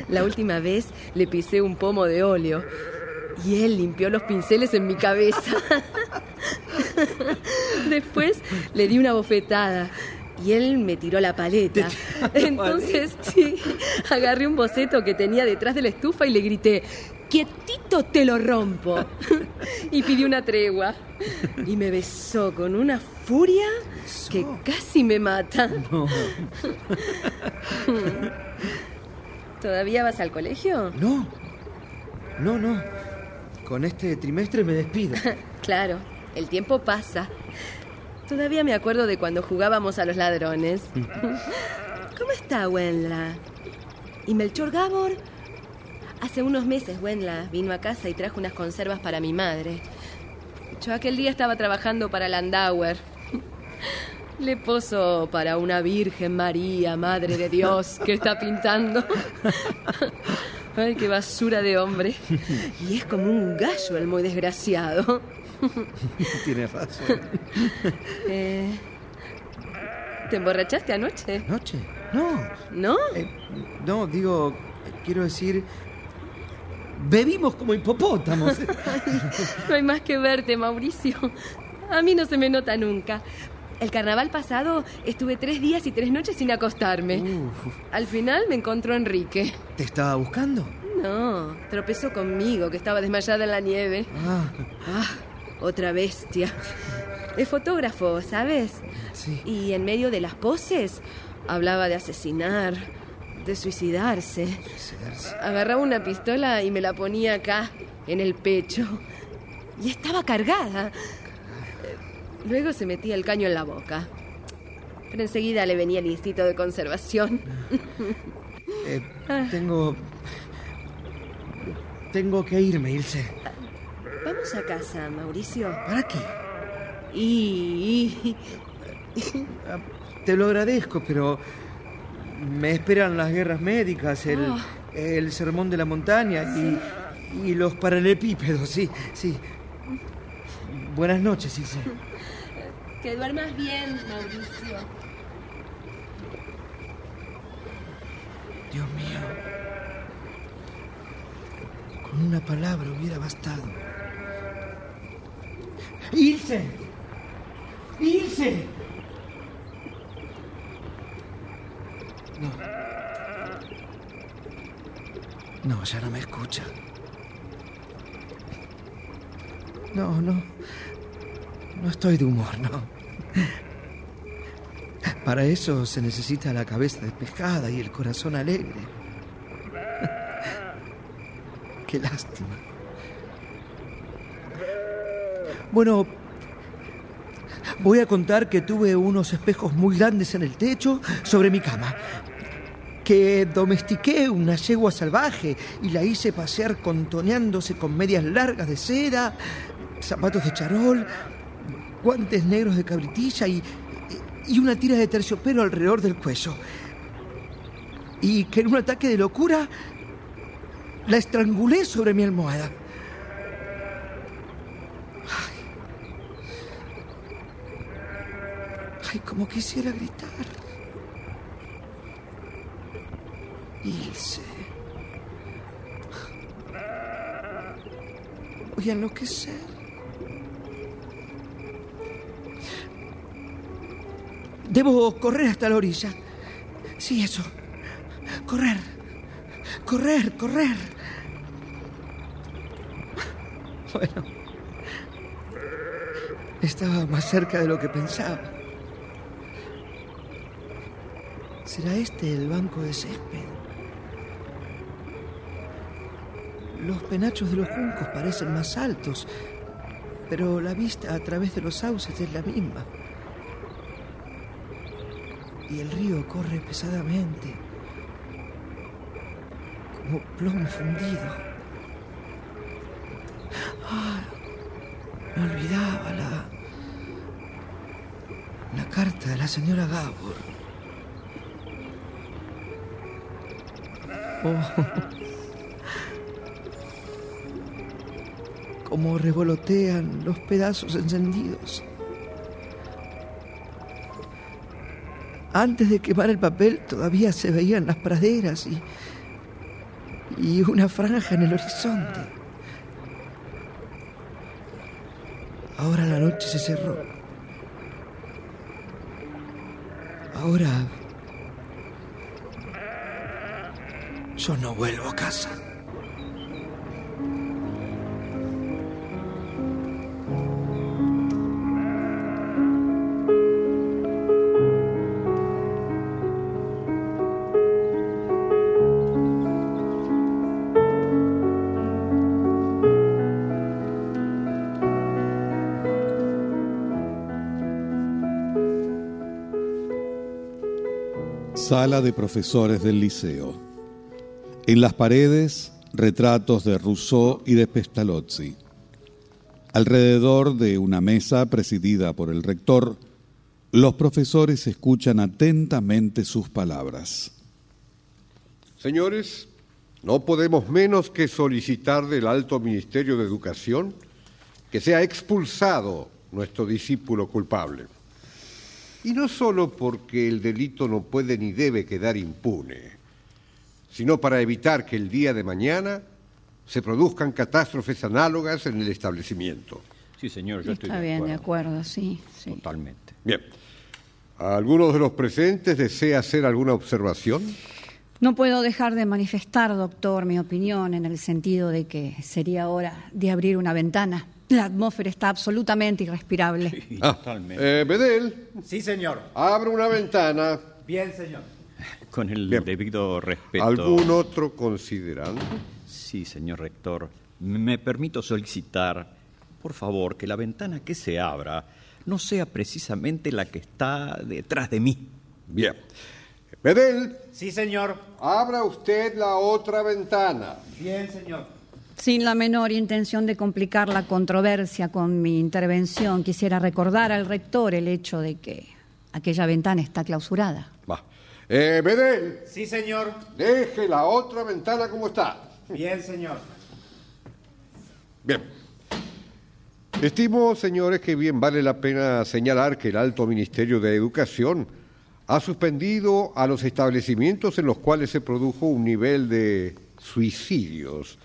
La última vez le pisé un pomo de óleo y él limpió los pinceles en mi cabeza. Después le di una bofetada y él me tiró la paleta. Entonces, sí, agarré un boceto que tenía detrás de la estufa y le grité, quietito te lo rompo. Y pidió una tregua. Y me besó con una furia que casi me mata. ¿Todavía vas al colegio? No. No, no. Con este trimestre me despido. Claro, el tiempo pasa. Todavía me acuerdo de cuando jugábamos a los ladrones. ¿Cómo está Wenla? ¿Y Melchor Gabor? Hace unos meses Wenla vino a casa y trajo unas conservas para mi madre. Yo aquel día estaba trabajando para Landauer. Le poso para una Virgen María, Madre de Dios, que está pintando. Ay, qué basura de hombre. Y es como un gallo el muy desgraciado. Tienes razón. Eh, ¿Te emborrachaste anoche? ¿Noche? No. ¿No? Eh, no, digo, quiero decir. Bebimos como hipopótamos. No hay más que verte, Mauricio. A mí no se me nota nunca. El carnaval pasado estuve tres días y tres noches sin acostarme. Al final me encontró Enrique. ¿Te estaba buscando? No, tropezó conmigo, que estaba desmayada en la nieve. Ah, Ah, otra bestia. Es fotógrafo, ¿sabes? sí. Y en medio de las poses hablaba de asesinar, de suicidarse. Agarraba una pistola y me la ponía acá, en el pecho. Y estaba cargada. Luego se metía el caño en la boca. Pero enseguida le venía el instinto de conservación. Eh, tengo. Tengo que irme, Ilse. Vamos a casa, Mauricio. ¿Para qué? Y. Te lo agradezco, pero. Me esperan las guerras médicas, el, Oh. el sermón de la montaña y, y los paralelepípedos, sí, sí. Buenas noches, Ilse. Que duermas bien, Mauricio. Dios mío. Con una palabra hubiera bastado. ¡Ilse! ¡Ilse! No. No, ya no me escucha. No, no. No estoy de humor, no. Para eso se necesita la cabeza despejada y el corazón alegre. Qué lástima. Bueno, voy a contar que tuve unos espejos muy grandes en el techo sobre mi cama. Que domestiqué una yegua salvaje y la hice pasear contoneándose con medias largas de seda, zapatos de charol, guantes negros de cabritilla y, y una tira de terciopelo alrededor del cuello. Y que en un ataque de locura la estrangulé sobre mi almohada. Ay, como quisiera gritar. Ilse. Voy a enloquecer. Debo correr hasta la orilla. Sí, eso. Correr. Correr, correr. Bueno. Estaba más cerca de lo que pensaba. ¿Será este el banco de césped? Los penachos de los juncos parecen más altos, pero la vista a través de los sauces es la misma. Y el río corre pesadamente, como plomo fundido. Ah, me olvidaba la. la carta de la señora Gabor. Oh. Cómo revolotean los pedazos encendidos. Antes de quemar el papel todavía se veían las praderas y, y una franja en el horizonte. Ahora la noche se cerró. Ahora yo no vuelvo a casa. Sala de profesores del liceo. En las paredes, retratos de Rousseau y de Pestalozzi. Alrededor de una mesa presidida por el rector, los profesores escuchan atentamente sus palabras. Señores, no podemos menos que solicitar del Alto Ministerio de Educación que sea expulsado nuestro discípulo culpable. Y no solo porque el delito no puede ni debe quedar impune, sino para evitar que el día de mañana se produzcan catástrofes análogas en el establecimiento. Sí, señor, yo estoy Está de bien, de acuerdo. acuerdo, sí, sí. Totalmente. Bien. ¿Alguno de los presentes desea hacer alguna observación? No puedo dejar de manifestar, doctor, mi opinión en el sentido de que sería hora de abrir una ventana. La atmósfera está absolutamente irrespirable. Ah, eh, Bedel, Sí, señor. abre una ventana. Bien, señor. Con el debido respeto. ¿Algún otro considerante? Sí, señor rector. Me permito solicitar, por favor, que la ventana que se abra no sea precisamente la que está detrás de mí. Bien. Bedel. Sí, señor. Abra usted la otra ventana. Bien, señor. Sin la menor intención de complicar la controversia con mi intervención, quisiera recordar al rector el hecho de que aquella ventana está clausurada. Va. Eh, Bedel. Sí, señor. Deje la otra ventana como está. Bien, señor. Bien. Estimo, señores, que bien vale la pena señalar que el Alto Ministerio de Educación ha suspendido a los establecimientos en los cuales se produjo un nivel de suicidios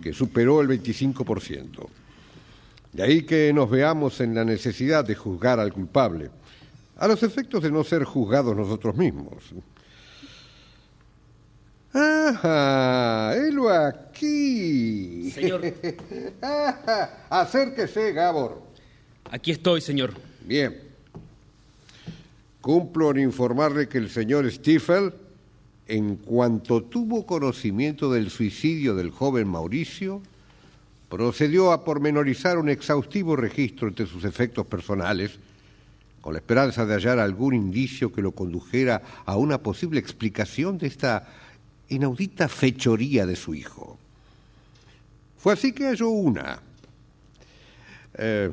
que superó el 25%. De ahí que nos veamos en la necesidad de juzgar al culpable, a los efectos de no ser juzgados nosotros mismos. ¡Ajá! ¡Helo aquí! Señor. Ajá, Acérquese, Gabor. Aquí estoy, señor. Bien. Cumplo en informarle que el señor Stiefel, en cuanto tuvo conocimiento del suicidio del joven Mauricio, procedió a pormenorizar un exhaustivo registro entre sus efectos personales, con la esperanza de hallar algún indicio que lo condujera a una posible explicación de esta inaudita fechoría de su hijo. Fue así que halló una eh,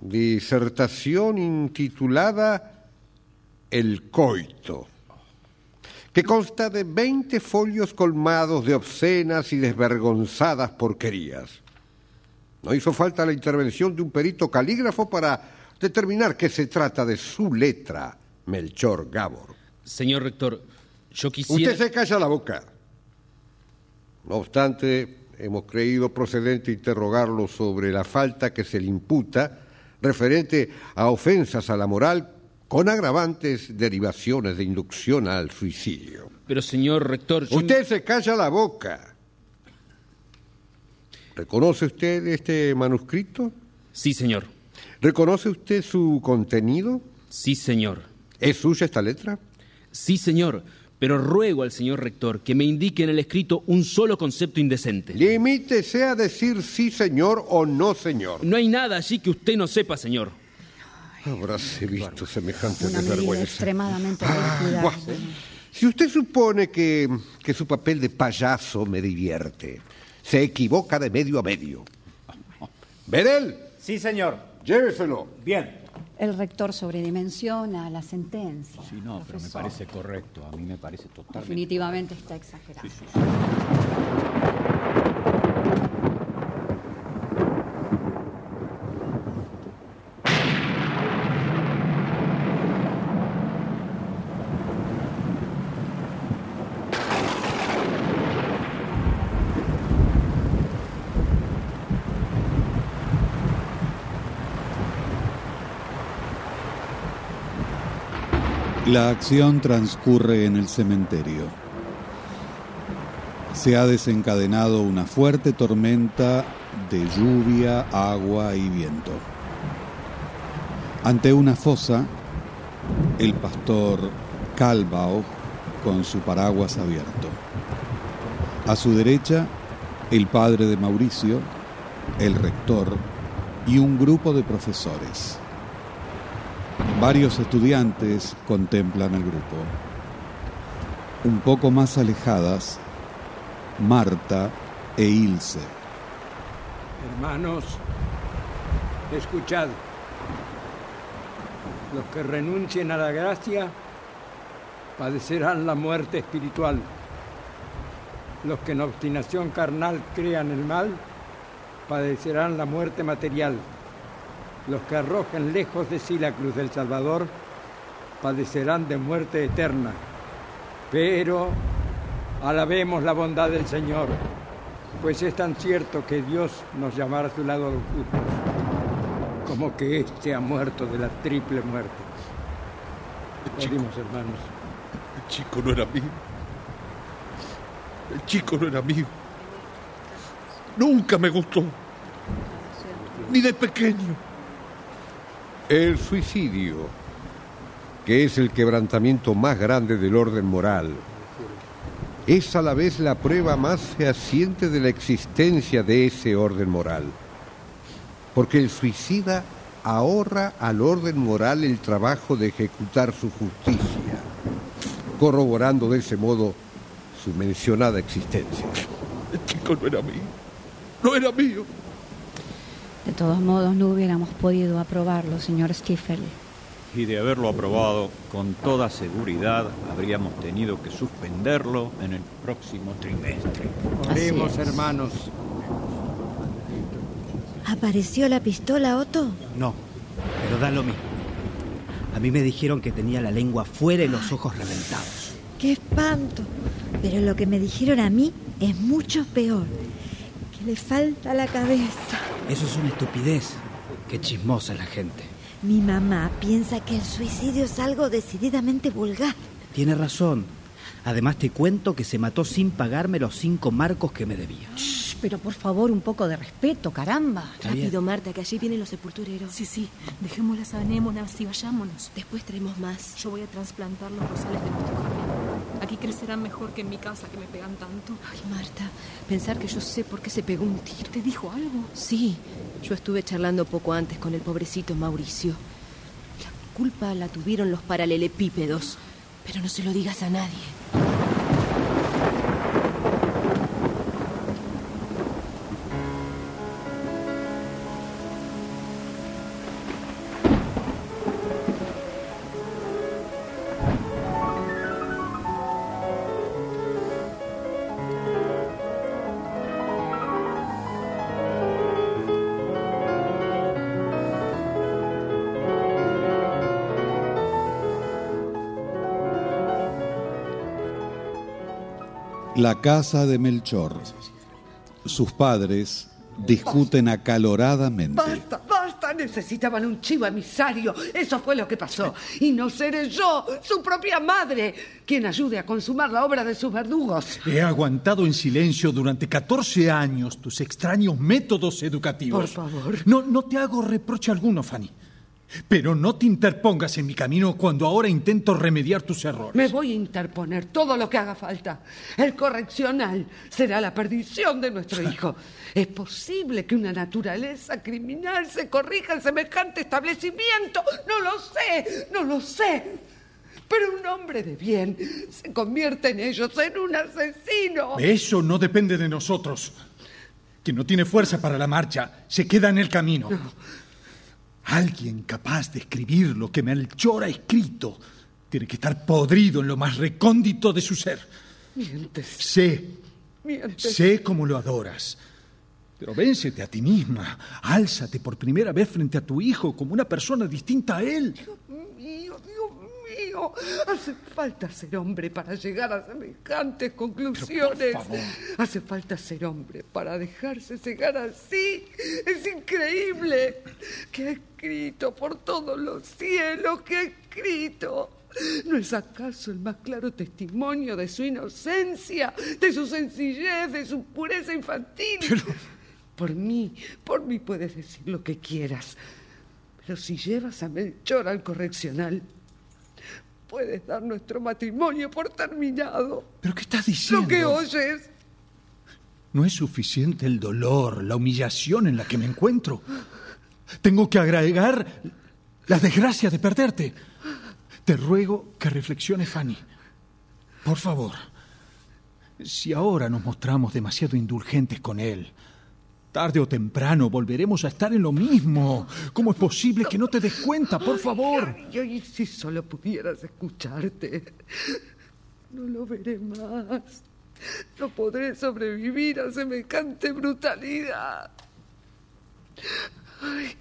disertación intitulada El coito, que consta de 20 folios colmados de obscenas y desvergonzadas porquerías. No hizo falta la intervención de un perito calígrafo para determinar que se trata de su letra, Melchor Gabor. Señor rector, yo quisiera... Usted se calla la boca. No obstante, hemos creído procedente interrogarlo sobre la falta que se le imputa referente a ofensas a la moral con agravantes derivaciones de inducción al suicidio. Pero, señor rector... yo- Usted se calla la boca. ¿Reconoce usted este manuscrito? Sí, señor. ¿Reconoce usted su contenido? Sí, señor. ¿Es suya esta letra? Sí, señor. Pero ruego al señor rector que me indique en el escrito un solo concepto indecente. Limítese a decir sí, señor o no, señor. No hay nada allí que usted no sepa, señor. Habráse visto semejante Una desvergüenza. extremadamente Ah. Si usted supone que, que su papel de payaso me divierte, se equivoca de medio a medio. Bedel, Sí, señor. lléveselo. Bien. El rector sobredimensiona la sentencia. Sí, no, pero me parece correcto. A mí me parece totalmente. Definitivamente está exagerado. La acción transcurre en el cementerio. Se ha desencadenado una fuerte tormenta de lluvia, agua y viento. Ante una fosa, el pastor Calvao con su paraguas abierto. A su derecha, el padre de Mauricio, el rector y un grupo de profesores. Varios estudiantes contemplan al grupo. Un poco más alejadas, Marta e Ilse. Hermanos, escuchad. Los que renuncien a la gracia padecerán la muerte espiritual. Los que en obstinación carnal crean el mal padecerán la muerte material. Los que arrojen lejos de sí la cruz del Salvador padecerán de muerte eterna. Pero alabemos la bondad del Señor, pues es tan cierto que Dios nos llamará a su lado a los justos, como que éste ha muerto de la triple muerte. Pedimos, hermanos. El chico no era mío. El chico no era mío. Nunca me gustó. Ni de pequeño. El suicidio, que es el quebrantamiento más grande del orden moral es a la vez la prueba más fehaciente de la existencia de ese orden moral. Porque el suicida ahorra al orden moral el trabajo de ejecutar su justicia, corroborando de ese modo su mencionada existencia. El chico no era mío. No era mío. De todos modos, no hubiéramos podido aprobarlo, señor Stiefel. Y de haberlo aprobado, con toda seguridad habríamos tenido que suspenderlo en el próximo trimestre. Oremos, hermanos. ¿Apareció la pistola, Otto? No, pero da lo mismo. A mí me dijeron que tenía la lengua fuera y los ojos reventados. ¡Qué espanto! Pero lo que me dijeron a mí es mucho peor. Que le falta la cabeza. Eso es una estupidez. Qué chismosa es la gente. Mi mamá piensa que el suicidio es algo decididamente vulgar. Tiene razón. Además te cuento que se mató sin pagarme los cinco marcos que me debía. Shh, pero por favor, un poco de respeto, caramba. Rápido, Marta, que allí vienen los sepultureros. Sí, sí, dejemos las anémonas y vayámonos. Después traemos más. Yo voy a trasplantar los rosales de nuestro jardín. Aquí crecerán mejor que en mi casa que me pegan tanto. Ay, Marta, pensar que yo sé por qué se pegó un tiro. ¿Te dijo algo? Sí, yo estuve charlando poco antes con el pobrecito Mauricio. La culpa la tuvieron los paralelepípedos, pero no se lo digas a nadie. La casa de Melchor. Sus padres discuten acaloradamente. Basta, basta, necesitaban un chivo emisario. Eso fue lo que pasó. Y no seré yo, su propia madre, quien ayude a consumar la obra de sus verdugos. He aguantado en silencio durante 14 años tus extraños métodos educativos. Por favor. No, no te hago reproche alguno, Fanny. Pero no te interpongas en mi camino cuando ahora intento remediar tus errores. Me voy a interponer todo lo que haga falta. El correccional será la perdición de nuestro hijo. ¿Es posible que una naturaleza criminal se corrija en semejante establecimiento? No lo sé, no lo sé. Pero un hombre de bien se convierte en ellos en un asesino. Eso no depende de nosotros. Quien no tiene fuerza para la marcha se queda en el camino. Alguien capaz de escribir lo que Melchor ha escrito tiene que estar podrido en lo más recóndito de su ser. Mientes. Sé, Mientes. sé cómo lo adoras. Pero véncete a ti misma. Álzate por primera vez frente a tu hijo como una persona distinta a él. Dios mío, mío. Hace falta ser hombre para llegar a semejantes conclusiones. Hace falta ser hombre para dejarse cegar así. Es increíble. ¿Qué ha escrito por todos los cielos? ¿Qué ha escrito? ¿No es acaso el más claro testimonio de su inocencia, de su sencillez, de su pureza infantil? Por mí, por mí puedes decir lo que quieras. Pero si llevas a Melchor al correccional, puedes dar nuestro matrimonio por terminado. ¿Pero qué estás diciendo? Lo que oyes. No es suficiente el dolor, la humillación en la que me encuentro. Tengo que agregar la desgracia de perderte. Te ruego que reflexiones, Fanny. Por favor, si ahora nos mostramos demasiado indulgentes con él, tarde o temprano volveremos a estar en lo mismo. ¿Cómo es posible que no te des cuenta? Por favor. Y hoy si solo pudieras escucharte. No lo veré más. No podré sobrevivir a semejante brutalidad. Ay,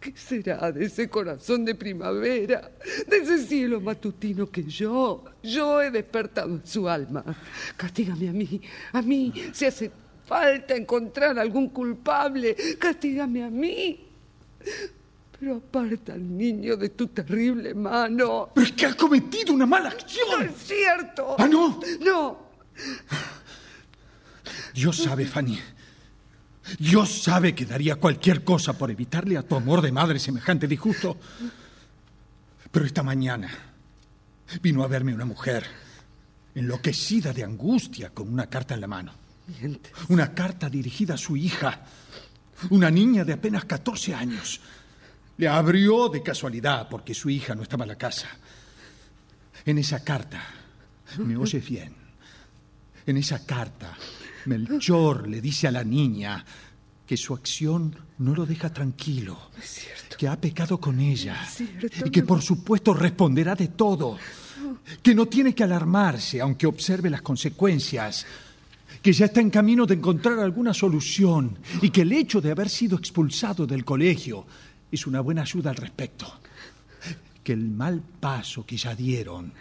¿qué será de ese corazón de primavera, de ese cielo matutino que yo, yo he despertado en su alma? Castígame a mí, a mí, si hace falta encontrar algún culpable, castígame a mí. Pero aparta al niño de tu terrible mano. ¡Pero es que ha cometido una mala acción! No es cierto. ¡Ah, no! No. Dios sabe, Fanny. Dios sabe que daría cualquier cosa por evitarle a tu amor de madre semejante disgusto. Pero esta mañana vino a verme una mujer. enloquecida de angustia, con una carta en la mano. Una carta dirigida a su hija, una niña de apenas 14 años. Le abrió de casualidad porque su hija no estaba en la casa. En esa carta, me oyes bien, en esa carta, Melchor le dice a la niña que su acción no lo deja tranquilo, que ha pecado con ella y que por supuesto responderá de todo, que no tiene que alarmarse aunque observe las consecuencias, que ya está en camino de encontrar alguna solución y que el hecho de haber sido expulsado del colegio es una buena ayuda al respecto, que el mal paso que ya dieron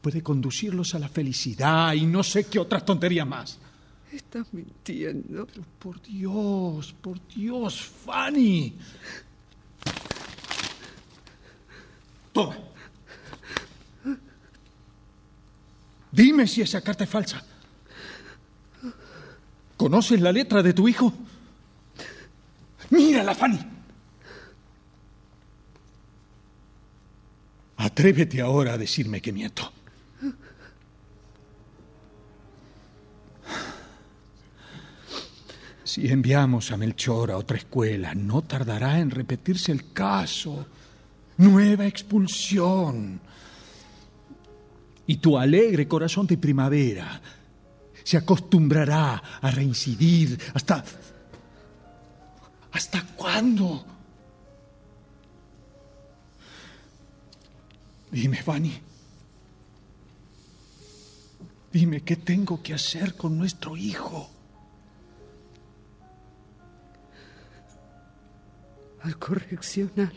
puede conducirlos a la felicidad y no sé qué otras tonterías más. Estás mintiendo. por Dios, por Dios, Fanny. Toma. Dime si esa carta es falsa. ¿Conoces la letra de tu hijo? Mírala, Fanny. Atrévete ahora a decirme que miento. Si enviamos a Melchor a otra escuela, no tardará en repetirse el caso. Nueva expulsión. Y tu alegre corazón de primavera se acostumbrará a reincidir hasta... ¿Hasta cuándo? Dime, Fanny. Dime qué tengo que hacer con nuestro hijo. Al correccional.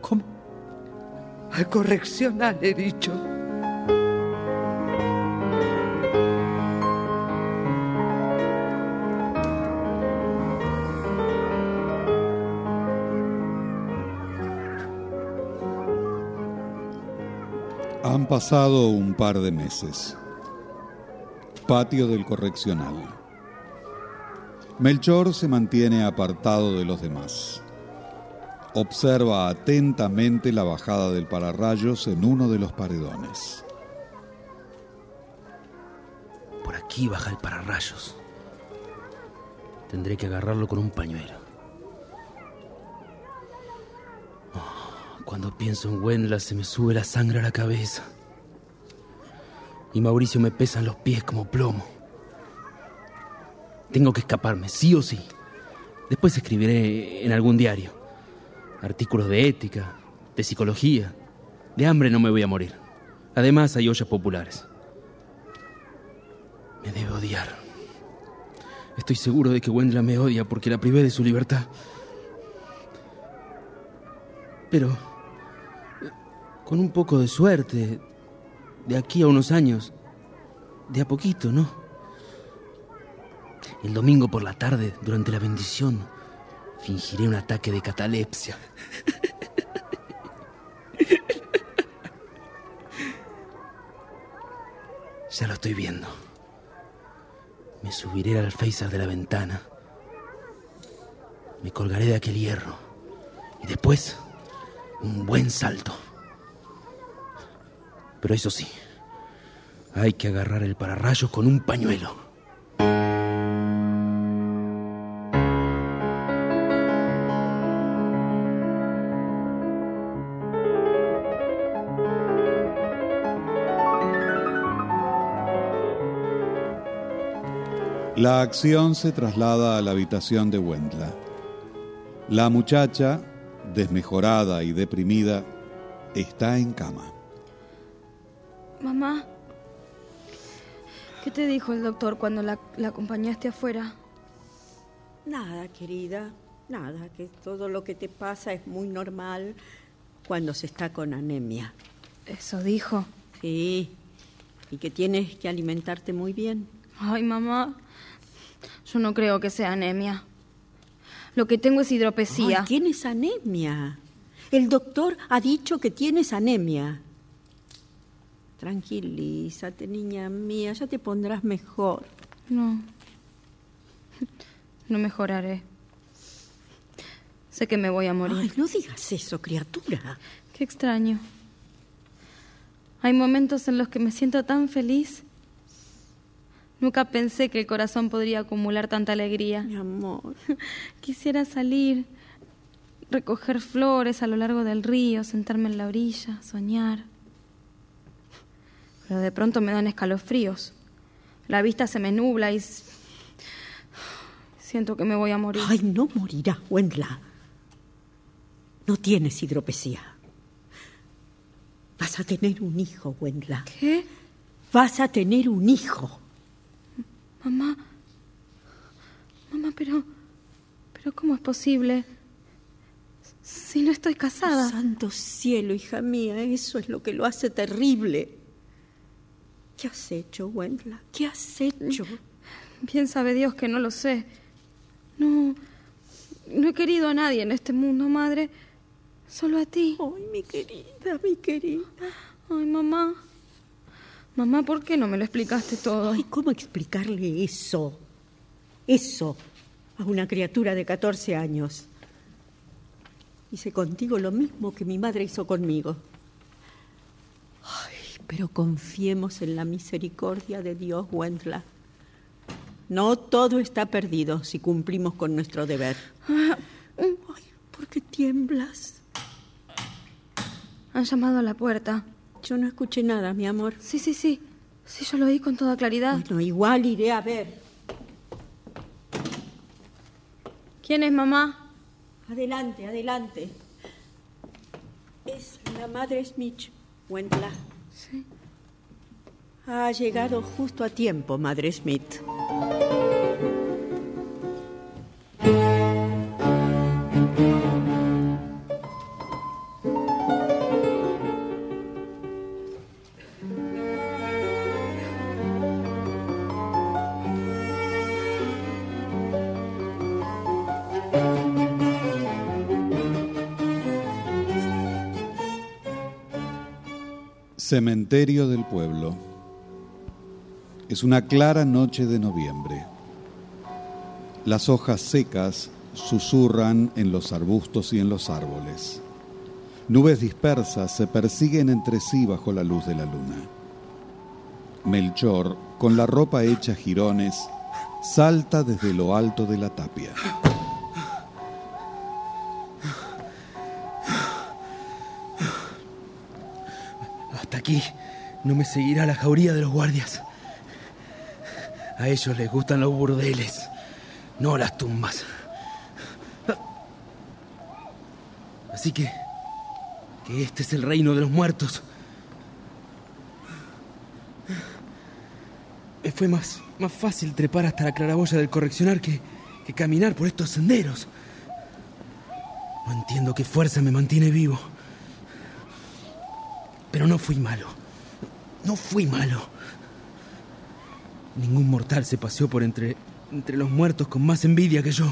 ¿Cómo? Al correccional, he dicho. Pasado un par de meses. Patio del correccional. Melchor se mantiene apartado de los demás. Observa atentamente la bajada del pararrayos en uno de los paredones. Por aquí baja el pararrayos. Tendré que agarrarlo con un pañuelo. Oh, cuando pienso en Wendla se me sube la sangre a la cabeza. Y Mauricio me pesa en los pies como plomo. Tengo que escaparme, sí o sí. Después escribiré en algún diario. Artículos de ética, de psicología. De hambre no me voy a morir. Además hay ollas populares. Me debe odiar. Estoy seguro de que Wendla me odia porque la privé de su libertad. Pero, con un poco de suerte, de aquí a unos años, de a poquito, ¿no? El domingo por la tarde, durante la bendición, fingiré un ataque de catalepsia. Ya lo estoy viendo. Me subiré al alféizar de la ventana. Me colgaré de aquel hierro. Y después, un buen salto. Pero eso sí, hay que agarrar el pararrayos con un pañuelo. La acción se traslada a la habitación de Wendla. La muchacha, desmejorada y deprimida, está en cama. Mamá, ¿qué te dijo el doctor cuando la, la acompañaste afuera? Nada, querida, nada, que todo lo que te pasa es muy normal cuando se está con anemia. ¿Eso dijo? Sí, y que tienes que alimentarte muy bien. Ay, mamá, yo no creo que sea anemia. Lo que tengo es hidropesía. Ay, tienes anemia. El doctor ha dicho que tienes anemia. Tranquilízate, niña mía, ya te pondrás mejor. No. No mejoraré. Sé que me voy a morir. Ay, no digas eso, criatura. Qué extraño. Hay momentos en los que me siento tan feliz. Nunca pensé que el corazón podría acumular tanta alegría. Mi amor. Quisiera salir, recoger flores a lo largo del río, sentarme en la orilla, soñar. Pero de pronto me dan escalofríos. La vista se me nubla y siento que me voy a morir. Ay, no morirá, Wendla. No tienes hidropesía. Vas a tener un hijo, Wendla. ¿Qué? Vas a tener un hijo. Mamá. Mamá, pero. Pero ¿cómo es posible? Si no estoy casada. Santo cielo, hija mía, eso es lo que lo hace terrible. ¿Qué has hecho, Wendla? ¿Qué has hecho? Bien sabe Dios que no lo sé. No. No he querido a nadie en este mundo, madre. Solo a ti. Ay, mi querida, mi querida. Ay, mamá. Mamá, ¿por qué no me lo explicaste todo? Ay, ¿cómo explicarle eso? Eso a una criatura de 14 años. Hice contigo lo mismo que mi madre hizo conmigo. Ay, pero confiemos en la misericordia de Dios, Wendla. No todo está perdido si cumplimos con nuestro deber. Ay, ¿por qué tiemblas? Han llamado a la puerta. Yo no escuché nada, mi amor. Sí, sí, sí. Sí, yo lo oí con toda claridad. Bueno, igual iré a ver. ¿Quién es mamá? Adelante, adelante. Es la madre Smith, Wendla. Ha llegado justo a tiempo, madre Smith. Cementerio del Pueblo. Es una clara noche de noviembre. Las hojas secas susurran en los arbustos y en los árboles. Nubes dispersas se persiguen entre sí bajo la luz de la luna. Melchor, con la ropa hecha jirones, salta desde lo alto de la tapia. Hasta aquí no me seguirá la jauría de los guardias. A ellos les gustan los burdeles, no las tumbas. Así que, que este es el reino de los muertos. Fue más, más fácil trepar hasta la claraboya del correccionar que, que caminar por estos senderos. No entiendo qué fuerza me mantiene vivo. Pero no fui malo. No fui malo. Ningún mortal se paseó por entre, entre los muertos con más envidia que yo.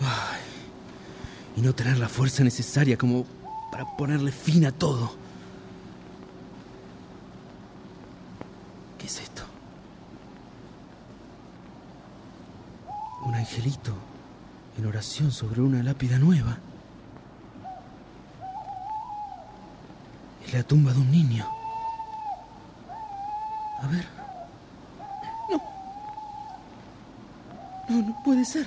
Ay, y no tener la fuerza necesaria como para ponerle fin a todo. ¿Qué es esto? Un angelito en oración sobre una lápida nueva. Es la tumba de un niño. A ver. No. No, no puede ser.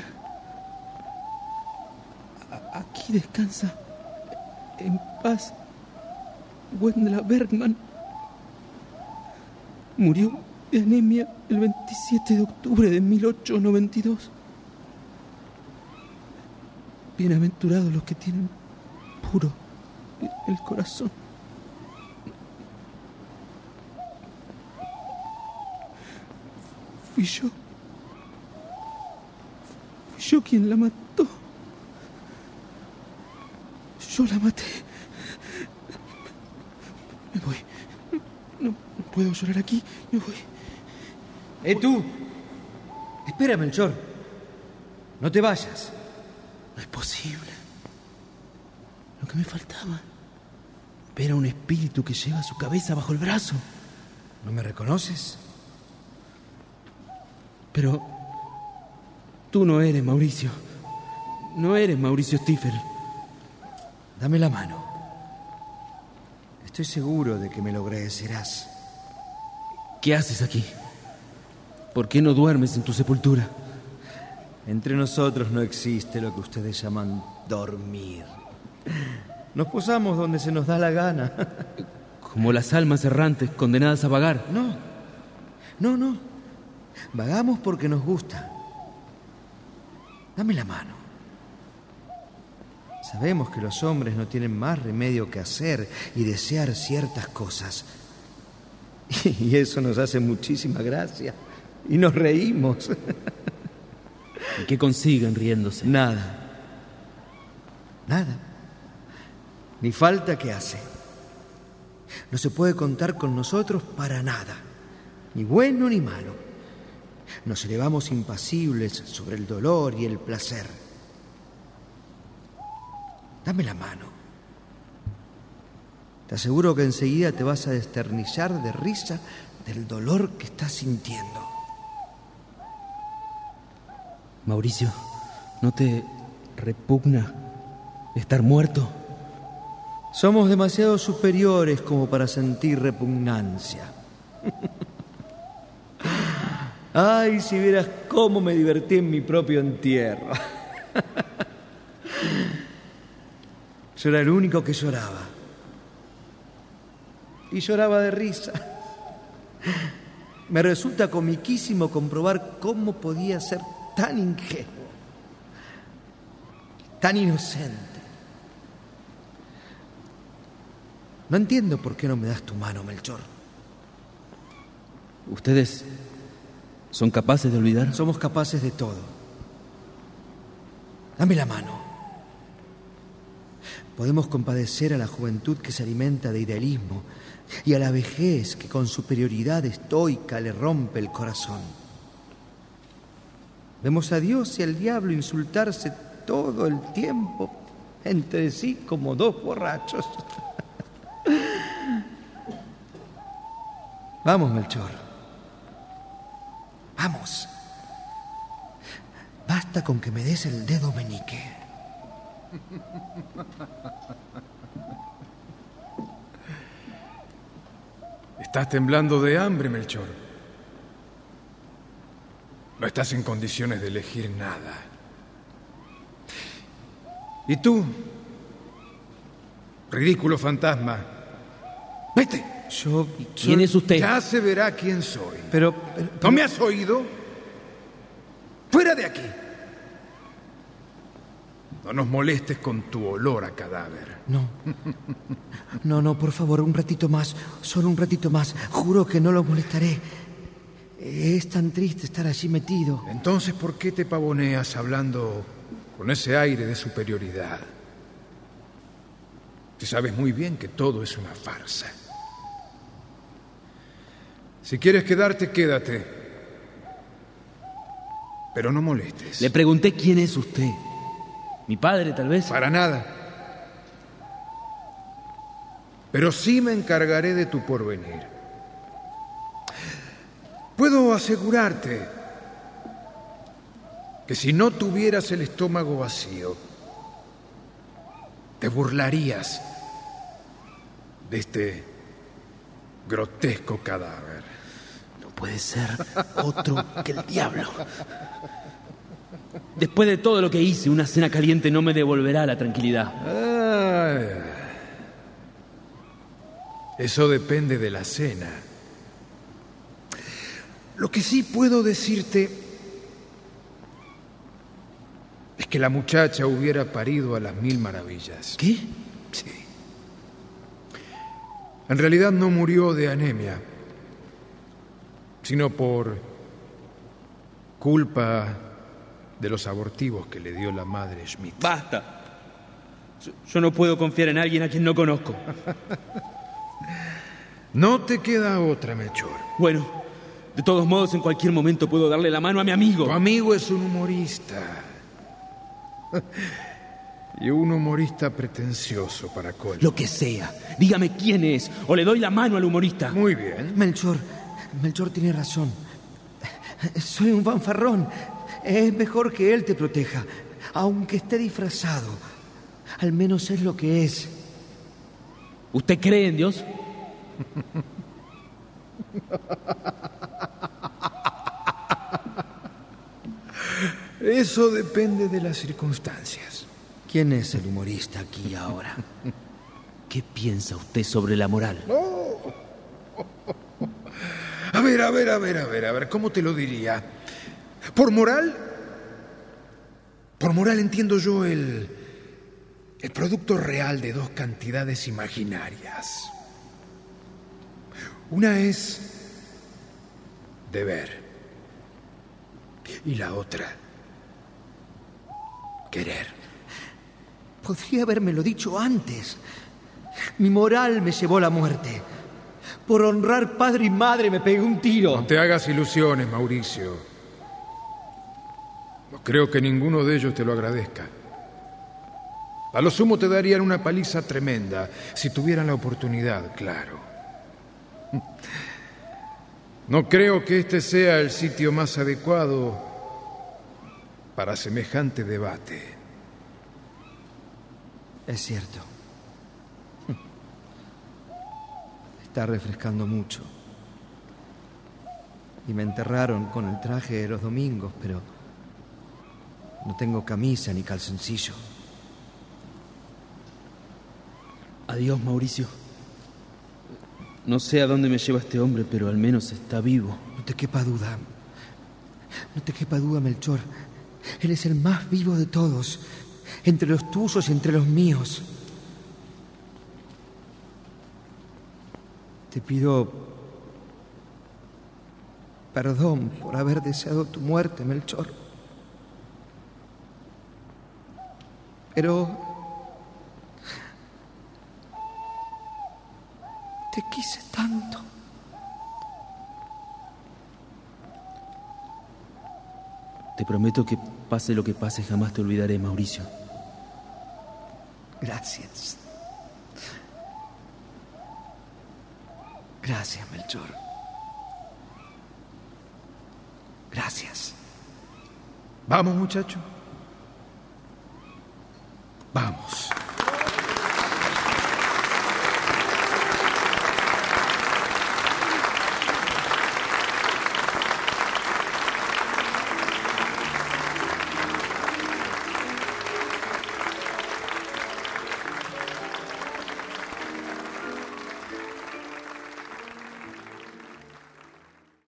Aquí descansa. En paz. Wendla Bergman. Murió de anemia el 27 de octubre de 1892. Bienaventurados los que tienen puro el corazón. Fui yo. Yo quien la mató. Yo la maté. Me voy. No, no puedo llorar aquí. Me voy. ¡Eh, tú! Espera, Melchor. No te vayas. No es posible. Lo que me faltaba. Ver a un espíritu que lleva su cabeza bajo el brazo. ¿No me reconoces? Pero tú no eres Mauricio. No eres Mauricio Stifel. Dame la mano. Estoy seguro de que me lo agradecerás. ¿Qué haces aquí? ¿Por qué no duermes en tu sepultura? Entre nosotros no existe lo que ustedes llaman dormir. Nos posamos donde se nos da la gana. Como las almas errantes condenadas a vagar. No, no, no. Vagamos porque nos gusta. Dame la mano. Sabemos que los hombres no tienen más remedio que hacer y desear ciertas cosas. Y eso nos hace muchísima gracia. Y nos reímos. ¿Y qué consiguen riéndose? Nada. Nada. Ni falta que hace. No se puede contar con nosotros para nada, ni bueno ni malo. Nos elevamos impasibles sobre el dolor y el placer. Dame la mano. Te aseguro que enseguida te vas a desternillar de risa del dolor que estás sintiendo. Mauricio, ¿no te repugna estar muerto? Somos demasiado superiores como para sentir repugnancia. Ay, si vieras cómo me divertí en mi propio entierro. Yo era el único que lloraba. Y lloraba de risa. Me resulta comiquísimo comprobar cómo podía ser tan ingenuo, tan inocente. No entiendo por qué no me das tu mano, Melchor. ¿Ustedes son capaces de olvidar? Somos capaces de todo. Dame la mano. Podemos compadecer a la juventud que se alimenta de idealismo y a la vejez que con superioridad estoica le rompe el corazón. Vemos a Dios y al diablo insultarse todo el tiempo entre sí como dos borrachos. Vamos, Melchor. Vamos. Basta con que me des el dedo meñique. Estás temblando de hambre, Melchor. No estás en condiciones de elegir nada. ¿Y tú? Ridículo fantasma. Vete. Yo. ¿Quién es usted? Ya se verá quién soy. Pero. ¿No me has oído? ¡Fuera de aquí! No nos molestes con tu olor a cadáver. No. No, no, por favor, un ratito más. Solo un ratito más. Juro que no lo molestaré. Es tan triste estar allí metido. Entonces, ¿por qué te pavoneas hablando con ese aire de superioridad? Tú sabes muy bien que todo es una farsa. Si quieres quedarte, quédate. Pero no molestes. Le pregunté quién es usted. ¿Mi padre, tal vez? Para nada. Pero sí me encargaré de tu porvenir. Puedo asegurarte que si no tuvieras el estómago vacío, te burlarías de este grotesco cadáver. Puede ser otro que el diablo. Después de todo lo que hice, una cena caliente no me devolverá la tranquilidad. Eso depende de la cena. Lo que sí puedo decirte es que la muchacha hubiera parido a las mil maravillas. ¿Qué? Sí. En realidad no murió de anemia, sino por culpa de los abortivos que le dio la madre Schmidt. Basta. Yo, no puedo confiar en alguien a quien no conozco. No te queda otra, Melchor. Bueno, de todos modos, en cualquier momento puedo darle la mano a mi amigo. Tu amigo es un humorista. Y un humorista pretencioso para colmo. Lo que sea. Dígame quién es, o le doy la mano al humorista. Muy bien. Melchor, Melchor tiene razón. Soy un fanfarrón. Es mejor que él te proteja, aunque esté disfrazado. Al menos es lo que es. ¿Usted cree en Dios? Eso depende de las circunstancias. ¿Quién es el humorista aquí y ahora? ¿Qué piensa usted sobre la moral? A ver, a ver, a ver, a ver, a ver, ¿cómo te lo diría? Por moral, por moral entiendo yo el, el producto real de dos cantidades imaginarias. Una es deber y la otra querer. Podría habérmelo dicho antes. Mi moral me llevó a la muerte. Por honrar padre y madre me pegué un tiro. No te hagas ilusiones, Mauricio. No creo que ninguno de ellos te lo agradezca. A lo sumo te darían una paliza tremenda si tuvieran la oportunidad, claro. No creo que este sea el sitio más adecuado para semejante debate. Es cierto. Está refrescando mucho. Y me enterraron con el traje de los domingos, pero no tengo camisa ni calzoncillo. Adiós, Mauricio. No sé a dónde me lleva este hombre, pero al menos está vivo. No te quepa duda. No te quepa duda, Melchor. Él es el más vivo de todos, entre los tuyos y entre los míos. Te pido perdón por haber deseado tu muerte, Melchor. Pero te quise tanto. Te prometo que pase lo que pase, jamás te olvidaré, Mauricio. Gracias. Gracias, Melchor. Gracias. Vamos, muchacho. Vamos.